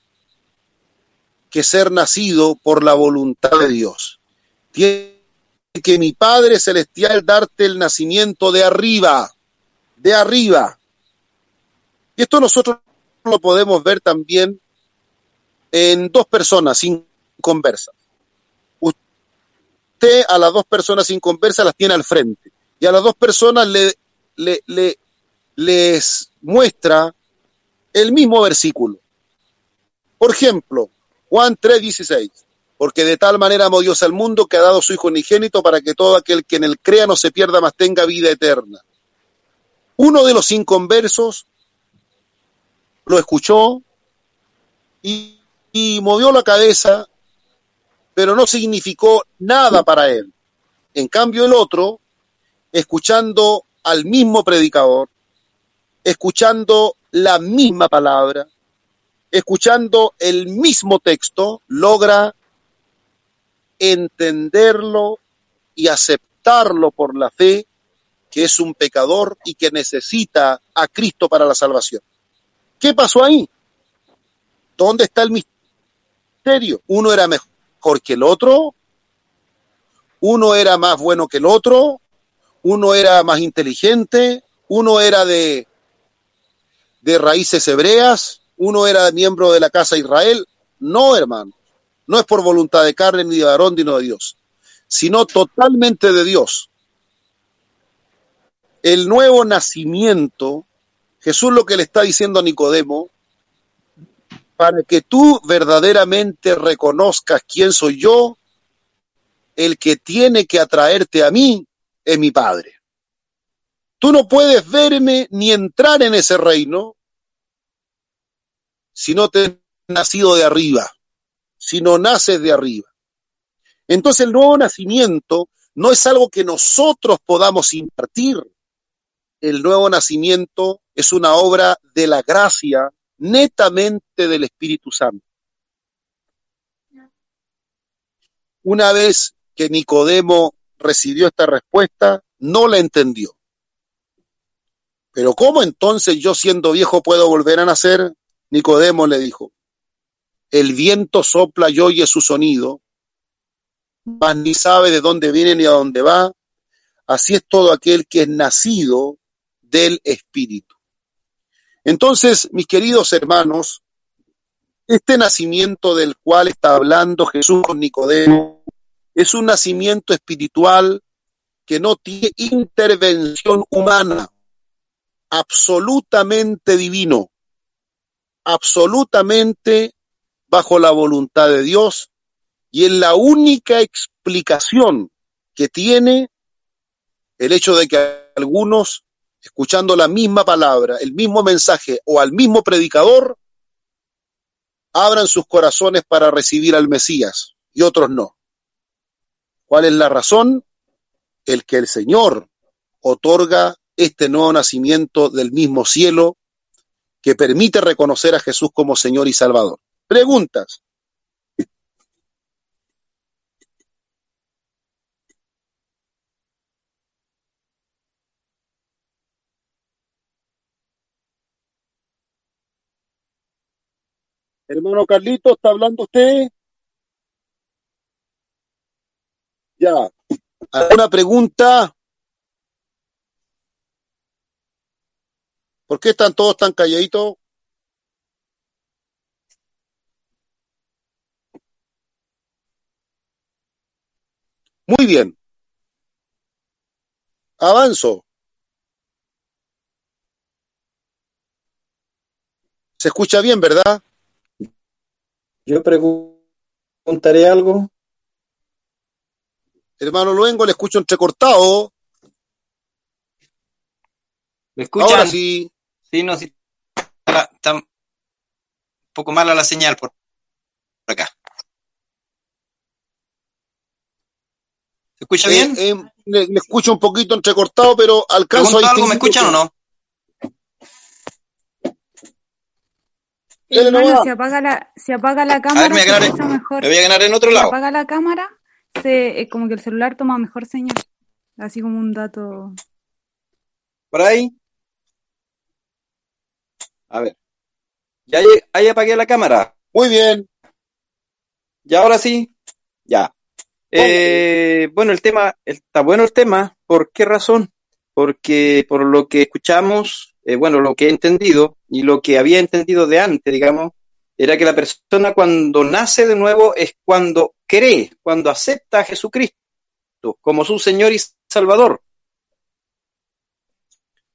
que ser nacido por la voluntad de Dios. Tiene que mi Padre Celestial darte el nacimiento de arriba, de arriba. Y esto nosotros lo podemos ver también en dos personas sin conversa. Usted a las dos personas sin conversa las tiene al frente y a las dos personas le, le, le les muestra el mismo versículo. Por ejemplo, Juan 3:16 porque de tal manera amó Dios al mundo que ha dado su Hijo unigénito para que todo aquel que en él crea no se pierda, mas tenga vida eterna. Uno de los inconversos lo escuchó y, y movió la cabeza, pero no significó nada para él. En cambio el otro, escuchando al mismo predicador, escuchando la misma palabra, escuchando el mismo texto, logra entenderlo y aceptarlo por la fe, que es un pecador y que necesita a Cristo para la salvación. ¿Qué pasó ahí? ¿Dónde está el misterio? Uno era mejor que el otro, uno era más bueno que el otro, uno era más inteligente, uno era de, de raíces hebreas, uno era miembro de la casa de Israel. No, hermano. No es por voluntad de carne ni de varón, sino de Dios, sino totalmente de Dios. El nuevo nacimiento, Jesús lo que le está diciendo a Nicodemo, para que tú verdaderamente reconozcas quién soy yo, el que tiene que atraerte a mí es mi Padre. Tú no puedes verme ni entrar en ese reino si no te has nacido de arriba si no naces de arriba. Entonces el nuevo nacimiento no es algo que nosotros podamos impartir. El nuevo nacimiento es una obra de la gracia netamente del Espíritu Santo. Una vez que Nicodemo recibió esta respuesta, no la entendió. Pero ¿cómo entonces yo siendo viejo puedo volver a nacer? Nicodemo le dijo, el viento sopla y oye su sonido, mas ni sabe de dónde viene ni a dónde va. Así es todo aquel que es nacido del Espíritu. Entonces, mis queridos hermanos, este nacimiento del cual está hablando Jesús con Nicodemo es un nacimiento espiritual que no tiene intervención humana, absolutamente divino, absolutamente bajo la voluntad de Dios y es la única explicación que tiene el hecho de que algunos, escuchando la misma palabra, el mismo mensaje o al mismo predicador, abran sus corazones para recibir al Mesías y otros no. ¿Cuál es la razón? El que el Señor otorga este nuevo nacimiento del mismo cielo que permite reconocer a Jesús como Señor y Salvador. Preguntas. Hermano Carlito, ¿está hablando usted? Ya. ¿Alguna pregunta? ¿Por qué están todos tan calladitos? Muy bien. Avanzo. Se escucha bien, ¿verdad? Yo pregunto preguntaré algo. Hermano Luengo, le escucho entrecortado. ¿Me escuchan? Ahora sí. Sí, no, sí. Está un poco mala la señal por acá. ¿Se escucha bien? Eh, eh, le, le escucho un poquito entrecortado, pero alcanzo ¿Pregunto a algo? ¿Me escuchan o no? Hermano, si apaga la, si apaga la cámara, me voy a se mejor. me voy a ganar en otro Si lado. apaga la cámara, se, eh, como que el celular toma mejor señal. Así como un dato. ¿Por ahí? A ver. Ya ahí, apagué la cámara. Muy bien. ¿Ya ahora sí? Ya. Eh, bueno, el tema, está bueno el tema. ¿Por qué razón? Porque por lo que escuchamos, eh, bueno, lo que he entendido y lo que había entendido de antes, digamos, era que la persona cuando nace de nuevo es cuando cree, cuando acepta a Jesucristo como su Señor y Salvador.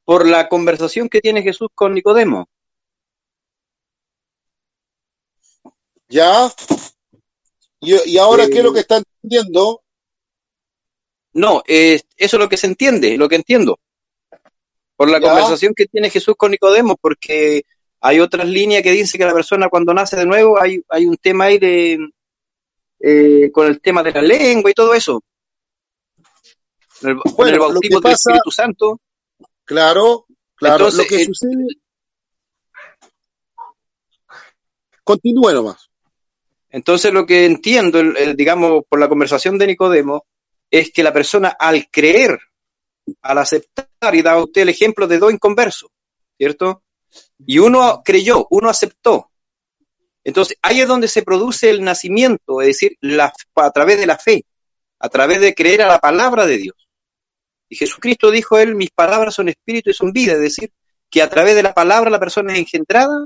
Por la conversación que tiene Jesús con Nicodemo. Ya. Y, y ahora, Eh, ¿qué es lo que está entendiendo? No, eh, eso es lo que se entiende, lo que entiendo. Por la Ya. conversación que tiene Jesús con Nicodemo, porque hay otras líneas que dicen que la persona cuando nace de nuevo, hay, hay un tema ahí de eh, con el tema de la lengua y todo eso. El- con el bautismo del pasa- Espíritu Santo. Claro, claro. Entonces, lo que eh, sucede. Continúe nomás. Entonces lo que entiendo, el- digamos, por la conversación de Nicodemo, es que la persona al creer, al aceptar, y da usted el ejemplo de dos inconversos, ¿cierto? Y uno creyó, uno aceptó. Entonces ahí es donde se produce el nacimiento, es decir, a través de la fe, a través de creer a la palabra de Dios. Y Jesucristo dijo él, mis palabras son espíritu y son vida, es decir, que a través de la palabra la persona es engendrada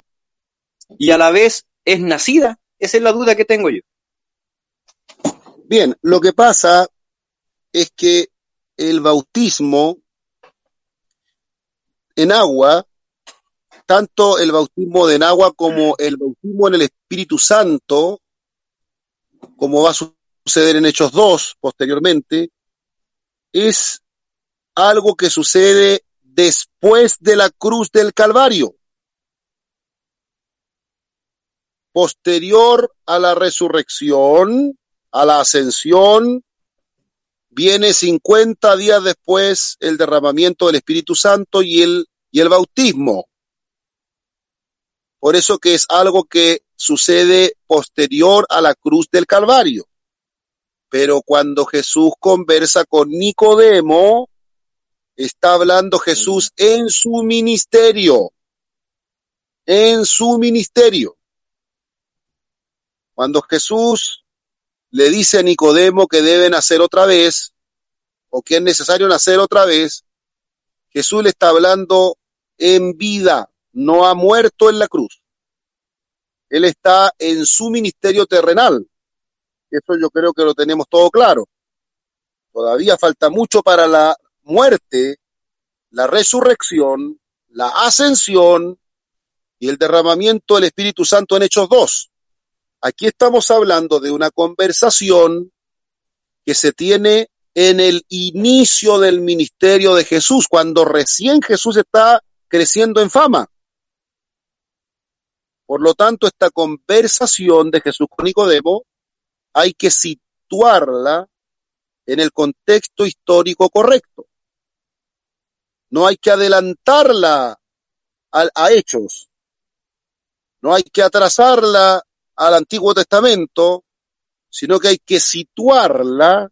y a la vez es nacida. Esa es la duda que tengo yo. Bien, lo que pasa es que el bautismo en agua, tanto el bautismo de en agua como el bautismo en el Espíritu Santo, como va a suceder en Hechos 2 posteriormente, es algo que sucede después de la cruz del Calvario, posterior a la resurrección, a la ascensión, viene 50 días después el derramamiento del Espíritu Santo y el, y el bautismo. Por eso que es algo que sucede posterior a la cruz del Calvario. Pero cuando Jesús conversa con Nicodemo, está hablando Jesús en su ministerio. En su ministerio. Cuando Jesús le dice a Nicodemo que debe nacer otra vez, o que es necesario nacer otra vez, Jesús le está hablando en vida, no ha muerto en la cruz. Él está en su ministerio terrenal. Eso yo creo que lo tenemos todo claro. Todavía falta mucho para la muerte, la resurrección, la ascensión y el derramamiento del Espíritu Santo en Hechos 2. Aquí estamos hablando de una conversación que se tiene en el inicio del ministerio de Jesús, cuando recién Jesús está creciendo en fama. Por lo tanto, esta conversación de Jesús con Nicodemo hay que situarla en el contexto histórico correcto. No hay que adelantarla a, a hechos. No hay que atrasarla al Antiguo Testamento, sino que hay que situarla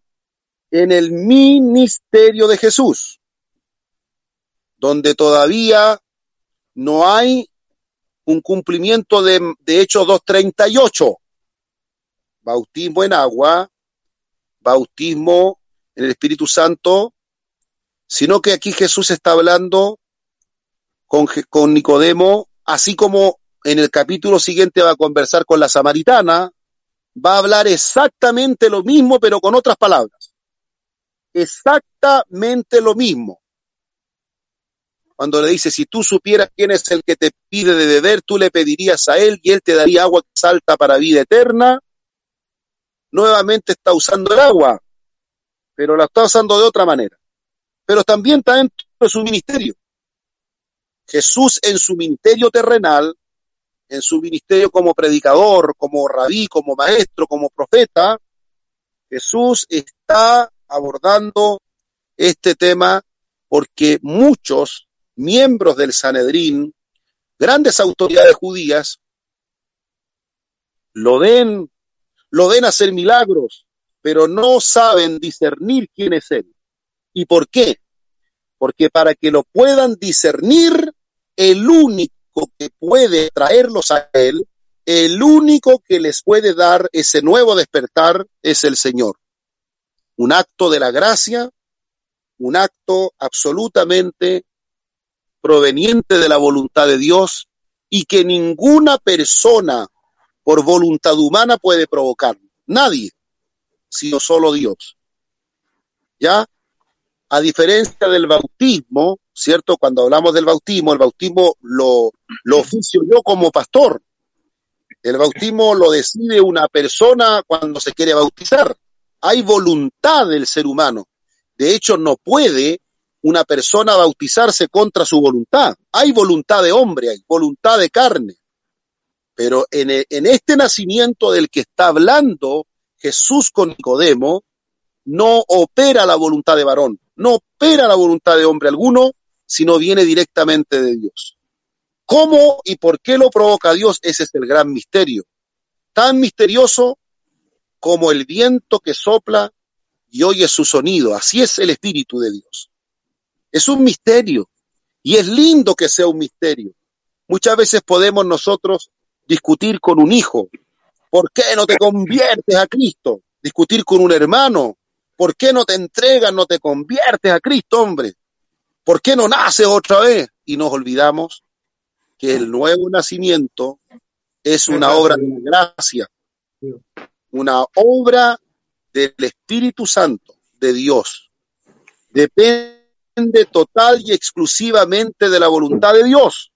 en el ministerio de Jesús, donde todavía no hay un cumplimiento de, de Hechos 2.38, bautismo en agua, bautismo en el Espíritu Santo, sino que aquí Jesús está hablando con, con Nicodemo, así como en el capítulo siguiente va a conversar con la samaritana, va a hablar exactamente lo mismo, pero con otras palabras. Exactamente lo mismo. Cuando le dice, si tú supieras quién es el que te pide de beber, tú le pedirías a él y él te daría agua que salta para vida eterna. nuevamente está usando el agua, pero la está usando de otra manera. Pero también está dentro de su ministerio. Jesús en su ministerio terrenal, en su ministerio como predicador, como rabí, como maestro, como profeta, Jesús está abordando este tema porque muchos miembros del Sanedrín, grandes autoridades judías, lo ven, lo ven hacer milagros, pero no saben discernir quién es Él. ¿Y por qué? Porque para que lo puedan discernir, el único que puede traerlos a Él, el único que les puede dar ese nuevo despertar es el Señor. Un acto de la gracia, un acto absolutamente proveniente de la voluntad de Dios y que ninguna persona por voluntad humana puede provocar. Nadie, sino solo Dios. ¿Ya? A diferencia del bautismo, ¿cierto? Cuando hablamos del bautismo, el bautismo lo, lo oficio yo como pastor. El bautismo lo decide una persona cuando se quiere bautizar. Hay voluntad del ser humano. De hecho, no puede una persona bautizarse contra su voluntad. Hay voluntad de hombre, hay voluntad de carne. Pero en, en este nacimiento del que está hablando Jesús con Nicodemo, no opera la voluntad de varón, no opera la voluntad de hombre alguno, sino viene directamente de Dios. ¿Cómo y por qué lo provoca Dios? Ese es el gran misterio. Tan misterioso como el viento que sopla y oye su sonido. Así es el Espíritu de Dios. Es un misterio y es lindo que sea un misterio. Muchas veces podemos nosotros discutir con un hijo. ¿Por qué no te conviertes a Cristo? Discutir con un hermano. ¿Por qué no te entregas, no te conviertes a Cristo, hombre? ¿Por qué no naces otra vez? Y nos olvidamos que el nuevo nacimiento es una obra de gracia, una obra del Espíritu Santo de Dios. Depende total y exclusivamente de la voluntad de Dios.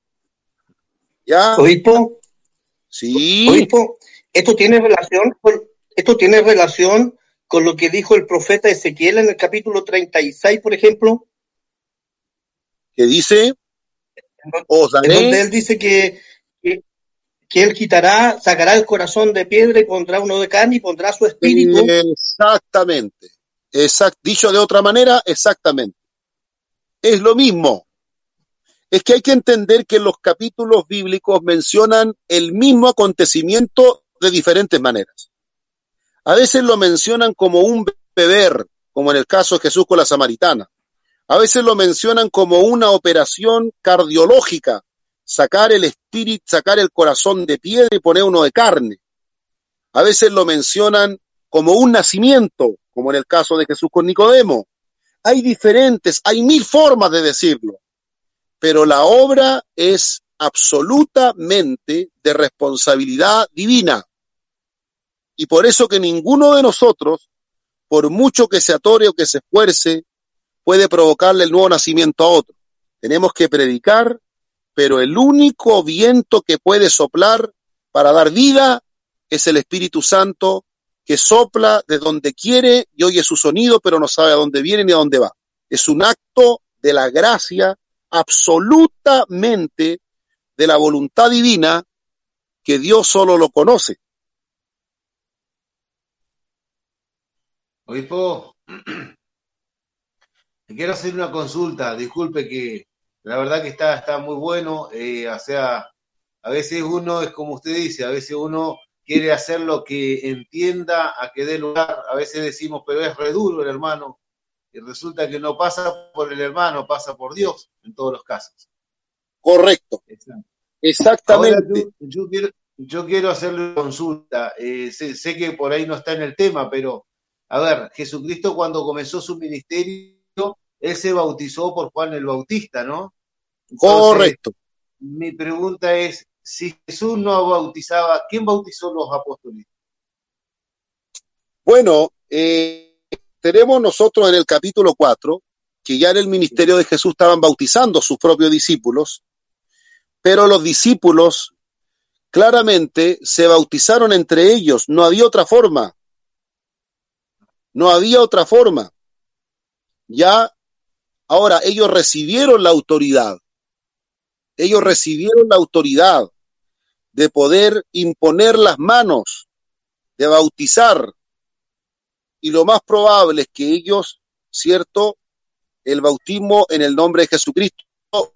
¿Ya? Obispo, Sí, obispo, esto tiene relación con, esto tiene relación con lo que dijo el profeta Ezequiel en el capítulo 36, por ejemplo, que dice, os en donde daré, él dice que, que, que él quitará, sacará el corazón de piedra y pondrá uno de carne y pondrá su espíritu. exactamente, exact, dicho de otra manera, exactamente. Es lo mismo. Es que hay que entender que los capítulos bíblicos mencionan el mismo acontecimiento de diferentes maneras. A veces lo mencionan como un beber, como en el caso de Jesús con la samaritana. A veces lo mencionan como una operación cardiológica, sacar el espíritu, sacar el corazón de piedra y poner uno de carne. A veces lo mencionan como un nacimiento, como en el caso de Jesús con Nicodemo. Hay diferentes, hay mil formas de decirlo, pero la obra es absolutamente de responsabilidad divina. Y por eso que ninguno de nosotros, por mucho que se atore o que se esfuerce, puede provocarle el nuevo nacimiento a otro. Tenemos que predicar, pero el único viento que puede soplar para dar vida es el Espíritu Santo que sopla de donde quiere y oye su sonido, pero no sabe a dónde viene ni a dónde va. Es un acto de la gracia absolutamente de la voluntad divina que Dios solo lo conoce. Obispo, te quiero hacer una consulta. Disculpe que la verdad que está, está muy bueno. eh, o sea, a veces uno es como usted dice, a veces uno quiere hacer lo que entienda a que dé lugar. A veces decimos, pero es re duro el hermano. Y resulta que no pasa por el hermano, pasa por Dios en todos los casos. Correcto, exactamente. yo, yo quiero, yo quiero hacerle una consulta. Eh, sé, sé que por ahí no está en el tema, pero a ver, Jesucristo cuando comenzó su ministerio, él se bautizó por Juan el Bautista, ¿no? Entonces, Correcto. mi pregunta es, si Jesús no bautizaba, ¿quién bautizó los apóstoles? Bueno, eh, tenemos nosotros en el capítulo 4 que ya en el ministerio de Jesús estaban bautizando a sus propios discípulos, pero los discípulos claramente se bautizaron entre ellos, no había otra forma. No había otra forma. Ya, ahora ellos recibieron la autoridad. Ellos recibieron la autoridad de poder imponer las manos, de bautizar. Y lo más probable es que ellos, cierto, el bautismo en el nombre de Jesucristo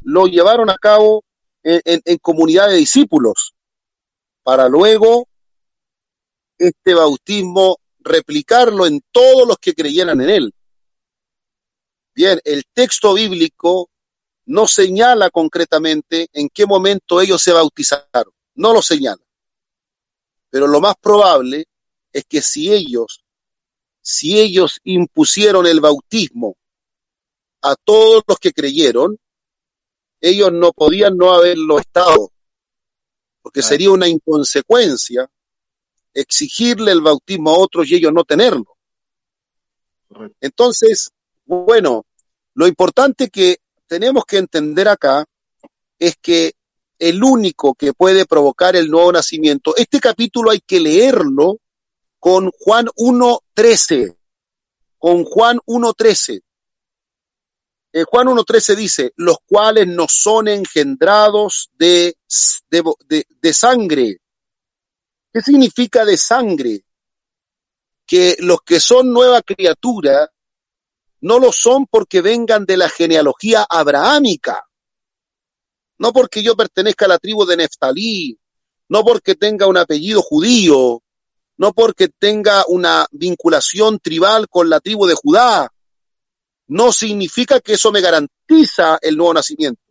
lo llevaron a cabo en, en, comunidad de discípulos, para luego este bautismo replicarlo en todos los que creyeran en él. Bien, el texto bíblico no señala concretamente en qué momento ellos se bautizaron, no lo señala. Pero lo más probable es que si ellos, si ellos impusieron el bautismo a todos los que creyeron, ellos no podían no haberlo estado, porque sería una inconsecuencia exigirle el bautismo a otros y ellos no tenerlo. Entonces, bueno, lo importante que tenemos que entender acá es que el único que puede provocar el nuevo nacimiento, este capítulo hay que leerlo con Juan 1.13, con Juan 1.13. Eh, Juan 1.13 dice, los cuales no son engendrados de, de, de, de sangre, ¿Qué significa de sangre? Que los que son nueva criatura no lo son porque vengan de la genealogía abrahámica, no porque yo pertenezca a la tribu de Neftalí, no porque tenga un apellido judío, no porque tenga una vinculación tribal con la tribu de Judá, no significa que eso me garantiza el nuevo nacimiento,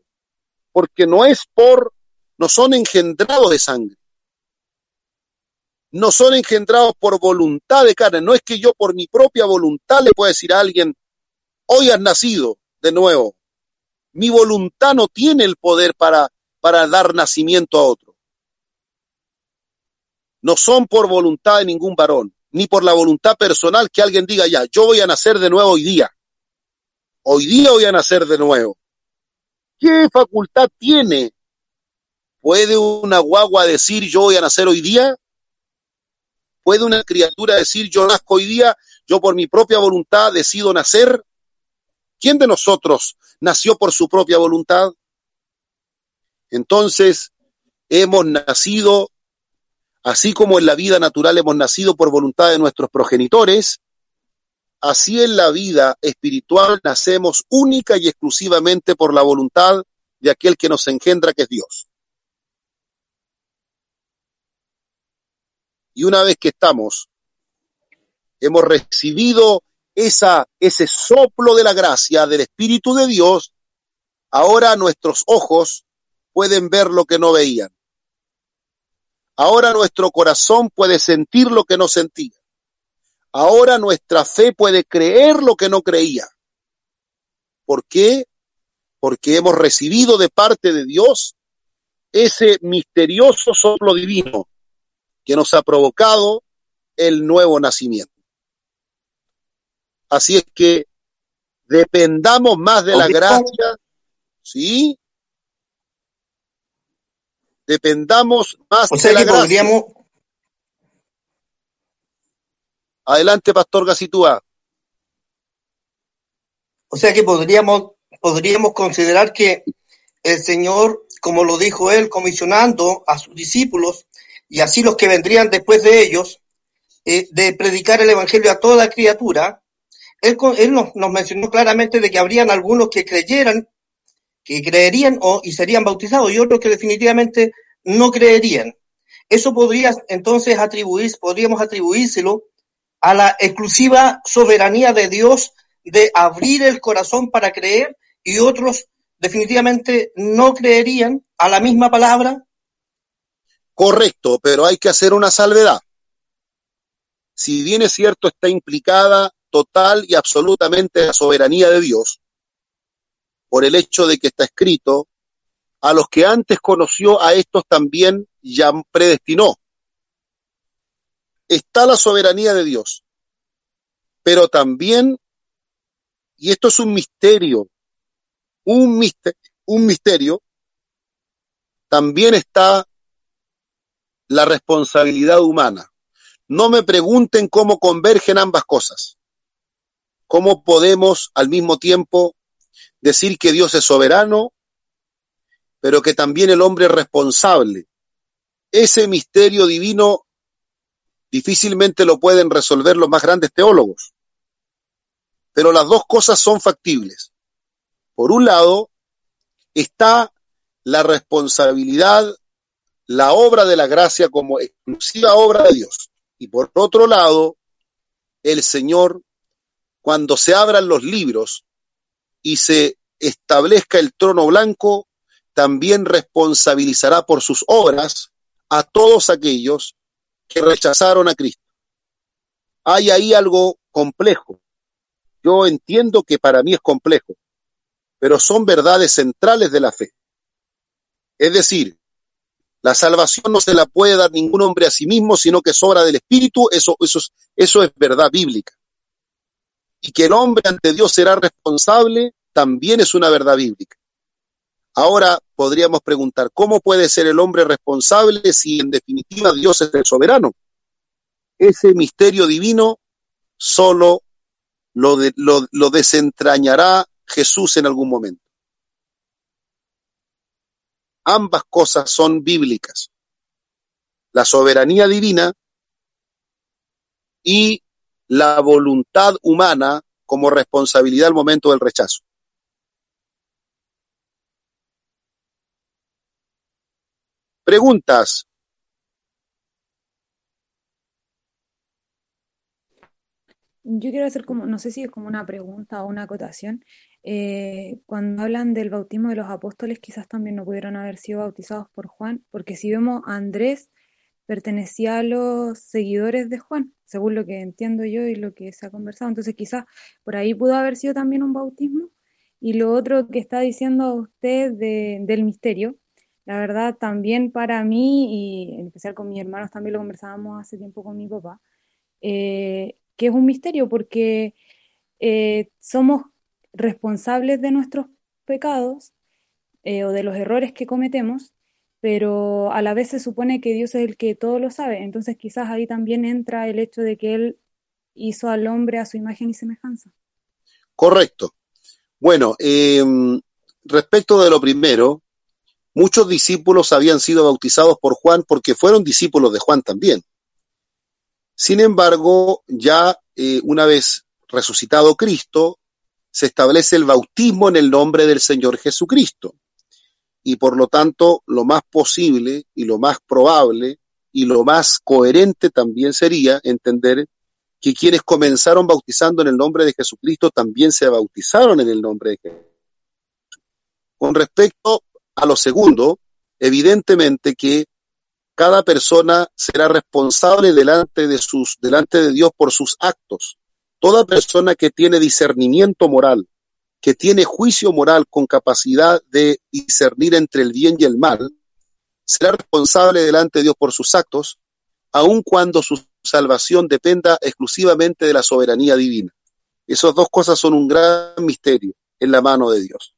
porque no es por, no son engendrados de sangre no son engendrados por voluntad de carne. No es que yo por mi propia voluntad le pueda decir a alguien, hoy has nacido de nuevo. Mi voluntad no tiene el poder para, para dar nacimiento a otro. No son por voluntad de ningún varón, ni por la voluntad personal que alguien diga ya, yo voy a nacer de nuevo hoy día. Hoy día voy a nacer de nuevo. ¿Qué facultad tiene? ¿Puede una guagua decir yo voy a nacer hoy día? ¿Puede una criatura decir yo nazco hoy día, yo por mi propia voluntad decido nacer? ¿Quién de nosotros nació por su propia voluntad? Entonces, hemos nacido, así como en la vida natural hemos nacido por voluntad de nuestros progenitores, así en la vida espiritual nacemos única y exclusivamente por la voluntad de aquel que nos engendra, que es Dios. Y una vez que estamos, hemos recibido esa, ese soplo de la gracia del Espíritu de Dios, ahora nuestros ojos pueden ver lo que no veían. Ahora nuestro corazón puede sentir lo que no sentía. Ahora nuestra fe puede creer lo que no creía. ¿Por qué? Porque hemos recibido de parte de Dios ese misterioso soplo divino que nos ha provocado el nuevo nacimiento. Así es que dependamos más de la gracia, ¿sí? Dependamos más o sea de la que gracia. podríamos, Adelante, Pastor Gacitúa. o sea que podríamos, podríamos considerar que el Señor, como lo dijo él, comisionando a sus discípulos y así los que vendrían después de ellos, eh, de predicar el Evangelio a toda criatura, él, nos mencionó claramente de que habrían algunos que creyeran, que creerían o, y serían bautizados y otros que definitivamente no creerían. Eso podría entonces atribuir, podríamos atribuírselo a la exclusiva soberanía de Dios de abrir el corazón para creer y otros definitivamente no creerían a la misma palabra. Correcto, pero hay que hacer una salvedad. Si bien es cierto, está implicada total y absolutamente la soberanía de Dios, por el hecho de que está escrito, a los que antes conoció, a estos también ya predestinó. Está la soberanía de Dios, pero también, y esto es un misterio, un misterio, un misterio, también está la responsabilidad humana. No me pregunten cómo convergen ambas cosas. ¿Cómo podemos al mismo tiempo decir que Dios es soberano, pero que también el hombre es responsable? Ese misterio divino difícilmente lo pueden resolver los más grandes teólogos. Pero las dos cosas son factibles. Por un lado, está la responsabilidad, la obra de la gracia como exclusiva obra de Dios. Y por otro lado, el Señor, cuando se abran los libros y se establezca el trono blanco, también responsabilizará por sus obras a todos aquellos que rechazaron a Cristo. Hay ahí algo complejo. Yo entiendo que para mí es complejo, pero son verdades centrales de la fe. Es decir, la salvación no se la puede dar ningún hombre a sí mismo, sino que es obra del Espíritu, eso, eso, eso es verdad bíblica. Y que el hombre ante Dios será responsable, también es una verdad bíblica. Ahora podríamos preguntar, ¿cómo puede ser el hombre responsable si en definitiva Dios es el soberano? Ese misterio divino solo lo, lo, lo desentrañará Jesús en algún momento. Ambas cosas son bíblicas. La soberanía divina y la voluntad humana como responsabilidad al momento del rechazo. Preguntas. Yo quiero hacer como, no sé si es como una pregunta o una acotación. Eh, cuando hablan del bautismo de los apóstoles, quizás también no pudieron haber sido bautizados por Juan, porque si vemos a Andrés, pertenecía a los seguidores de Juan, según lo que entiendo yo y lo que se ha conversado. Entonces quizás por ahí pudo haber sido también un bautismo. Y lo otro que está diciendo usted de, del misterio, la verdad también para mí, y en especial con mis hermanos, también lo conversábamos hace tiempo con mi papá, eh, que es un misterio porque eh, somos responsables de nuestros pecados eh, o de los errores que cometemos, pero a la vez se supone que Dios es el que todo lo sabe. Entonces quizás ahí también entra el hecho de que Él hizo al hombre a su imagen y semejanza. Correcto. Bueno, eh, respecto de lo primero, muchos discípulos habían sido bautizados por Juan porque fueron discípulos de Juan también. Sin embargo, ya eh, una vez resucitado Cristo, se establece el bautismo en el nombre del Señor Jesucristo. Y por lo tanto, lo más posible y lo más probable y lo más coherente también sería entender que quienes comenzaron bautizando en el nombre de Jesucristo también se bautizaron en el nombre de Jesús. Con respecto a lo segundo, evidentemente que cada persona será responsable delante de sus delante de Dios por sus actos. Toda persona que tiene discernimiento moral, que tiene juicio moral con capacidad de discernir entre el bien y el mal, será responsable delante de Dios por sus actos, aun cuando su salvación dependa exclusivamente de la soberanía divina. Esas dos cosas son un gran misterio en la mano de Dios.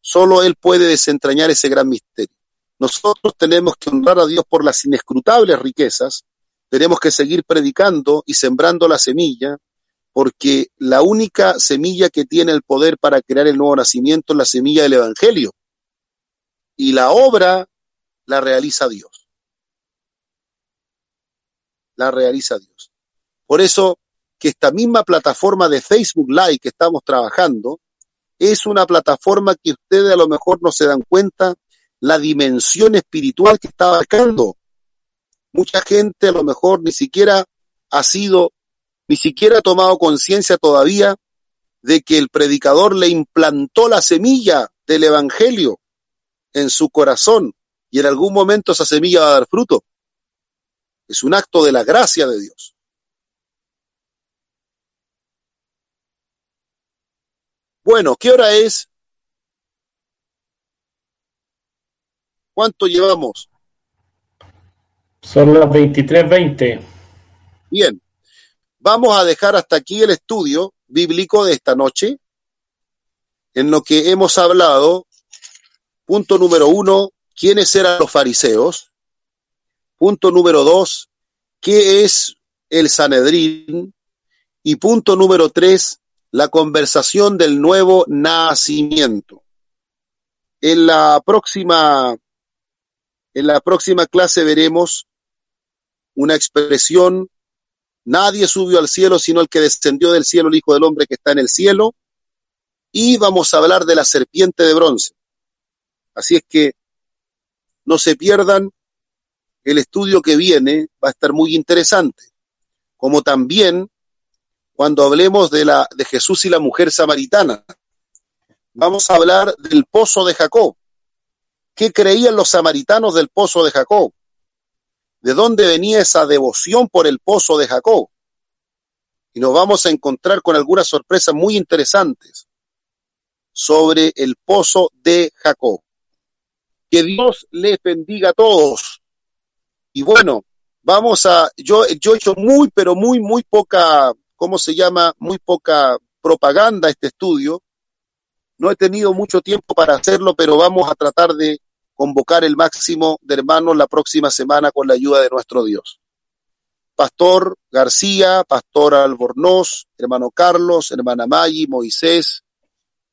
Solo Él puede desentrañar ese gran misterio. Nosotros tenemos que honrar a Dios por las inescrutables riquezas, tenemos que seguir predicando y sembrando la semilla, porque la única semilla que tiene el poder para crear el nuevo nacimiento es la semilla del Evangelio. Y la obra la realiza Dios. La realiza Dios. Por eso que esta misma plataforma de Facebook Live que estamos trabajando es una plataforma que ustedes a lo mejor no se dan cuenta la dimensión espiritual que está abarcando. Mucha gente a lo mejor ni siquiera ha sido ni siquiera ha tomado conciencia todavía de que el predicador le implantó la semilla del Evangelio en su corazón y en algún momento esa semilla va a dar fruto. Es un acto de la gracia de Dios. Bueno, ¿qué hora es? ¿Cuánto llevamos? Son las 23:20. Bien, Vamos a dejar hasta aquí el estudio bíblico de esta noche, en lo que hemos hablado. Punto número uno, ¿quiénes eran los fariseos? Punto número dos, ¿qué es el Sanedrín? Y punto número tres, la conversación del nuevo nacimiento. En la próxima, en la próxima clase veremos una expresión, nadie subió al cielo sino el que descendió del cielo, el Hijo del Hombre que está en el cielo, y vamos a hablar de la serpiente de bronce. Así es que no se pierdan el estudio que viene, va a estar muy interesante, como también cuando hablemos de la de Jesús y la mujer samaritana. Vamos a hablar del pozo de Jacob. ¿Qué creían los samaritanos del pozo de Jacob? ¿De dónde venía esa devoción por el pozo de Jacob? Y nos vamos a encontrar con algunas sorpresas muy interesantes sobre el pozo de Jacob. Que Dios les bendiga a todos. Y bueno, vamos a, yo, yo he hecho muy, pero muy, muy poca, ¿cómo se llama? Muy poca propaganda este estudio. No he tenido mucho tiempo para hacerlo, pero vamos a tratar de convocar el máximo de hermanos la próxima semana con la ayuda de nuestro Dios. Pastor García, Pastor Albornoz, hermano Carlos, hermana Maggi, Moisés,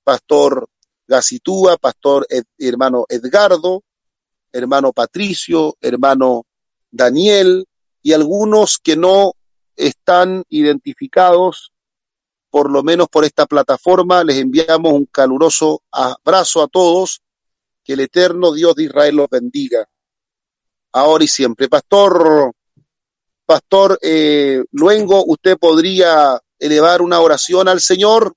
Pastor Gacitúa, Pastor Ed, hermano Edgardo, hermano Patricio, hermano Daniel y algunos que no están identificados, por lo menos por esta plataforma. Les enviamos un caluroso abrazo a todos. Que el eterno Dios de Israel los bendiga. Ahora y siempre. Pastor, Pastor eh, Luengo, ¿usted podría elevar una oración al Señor?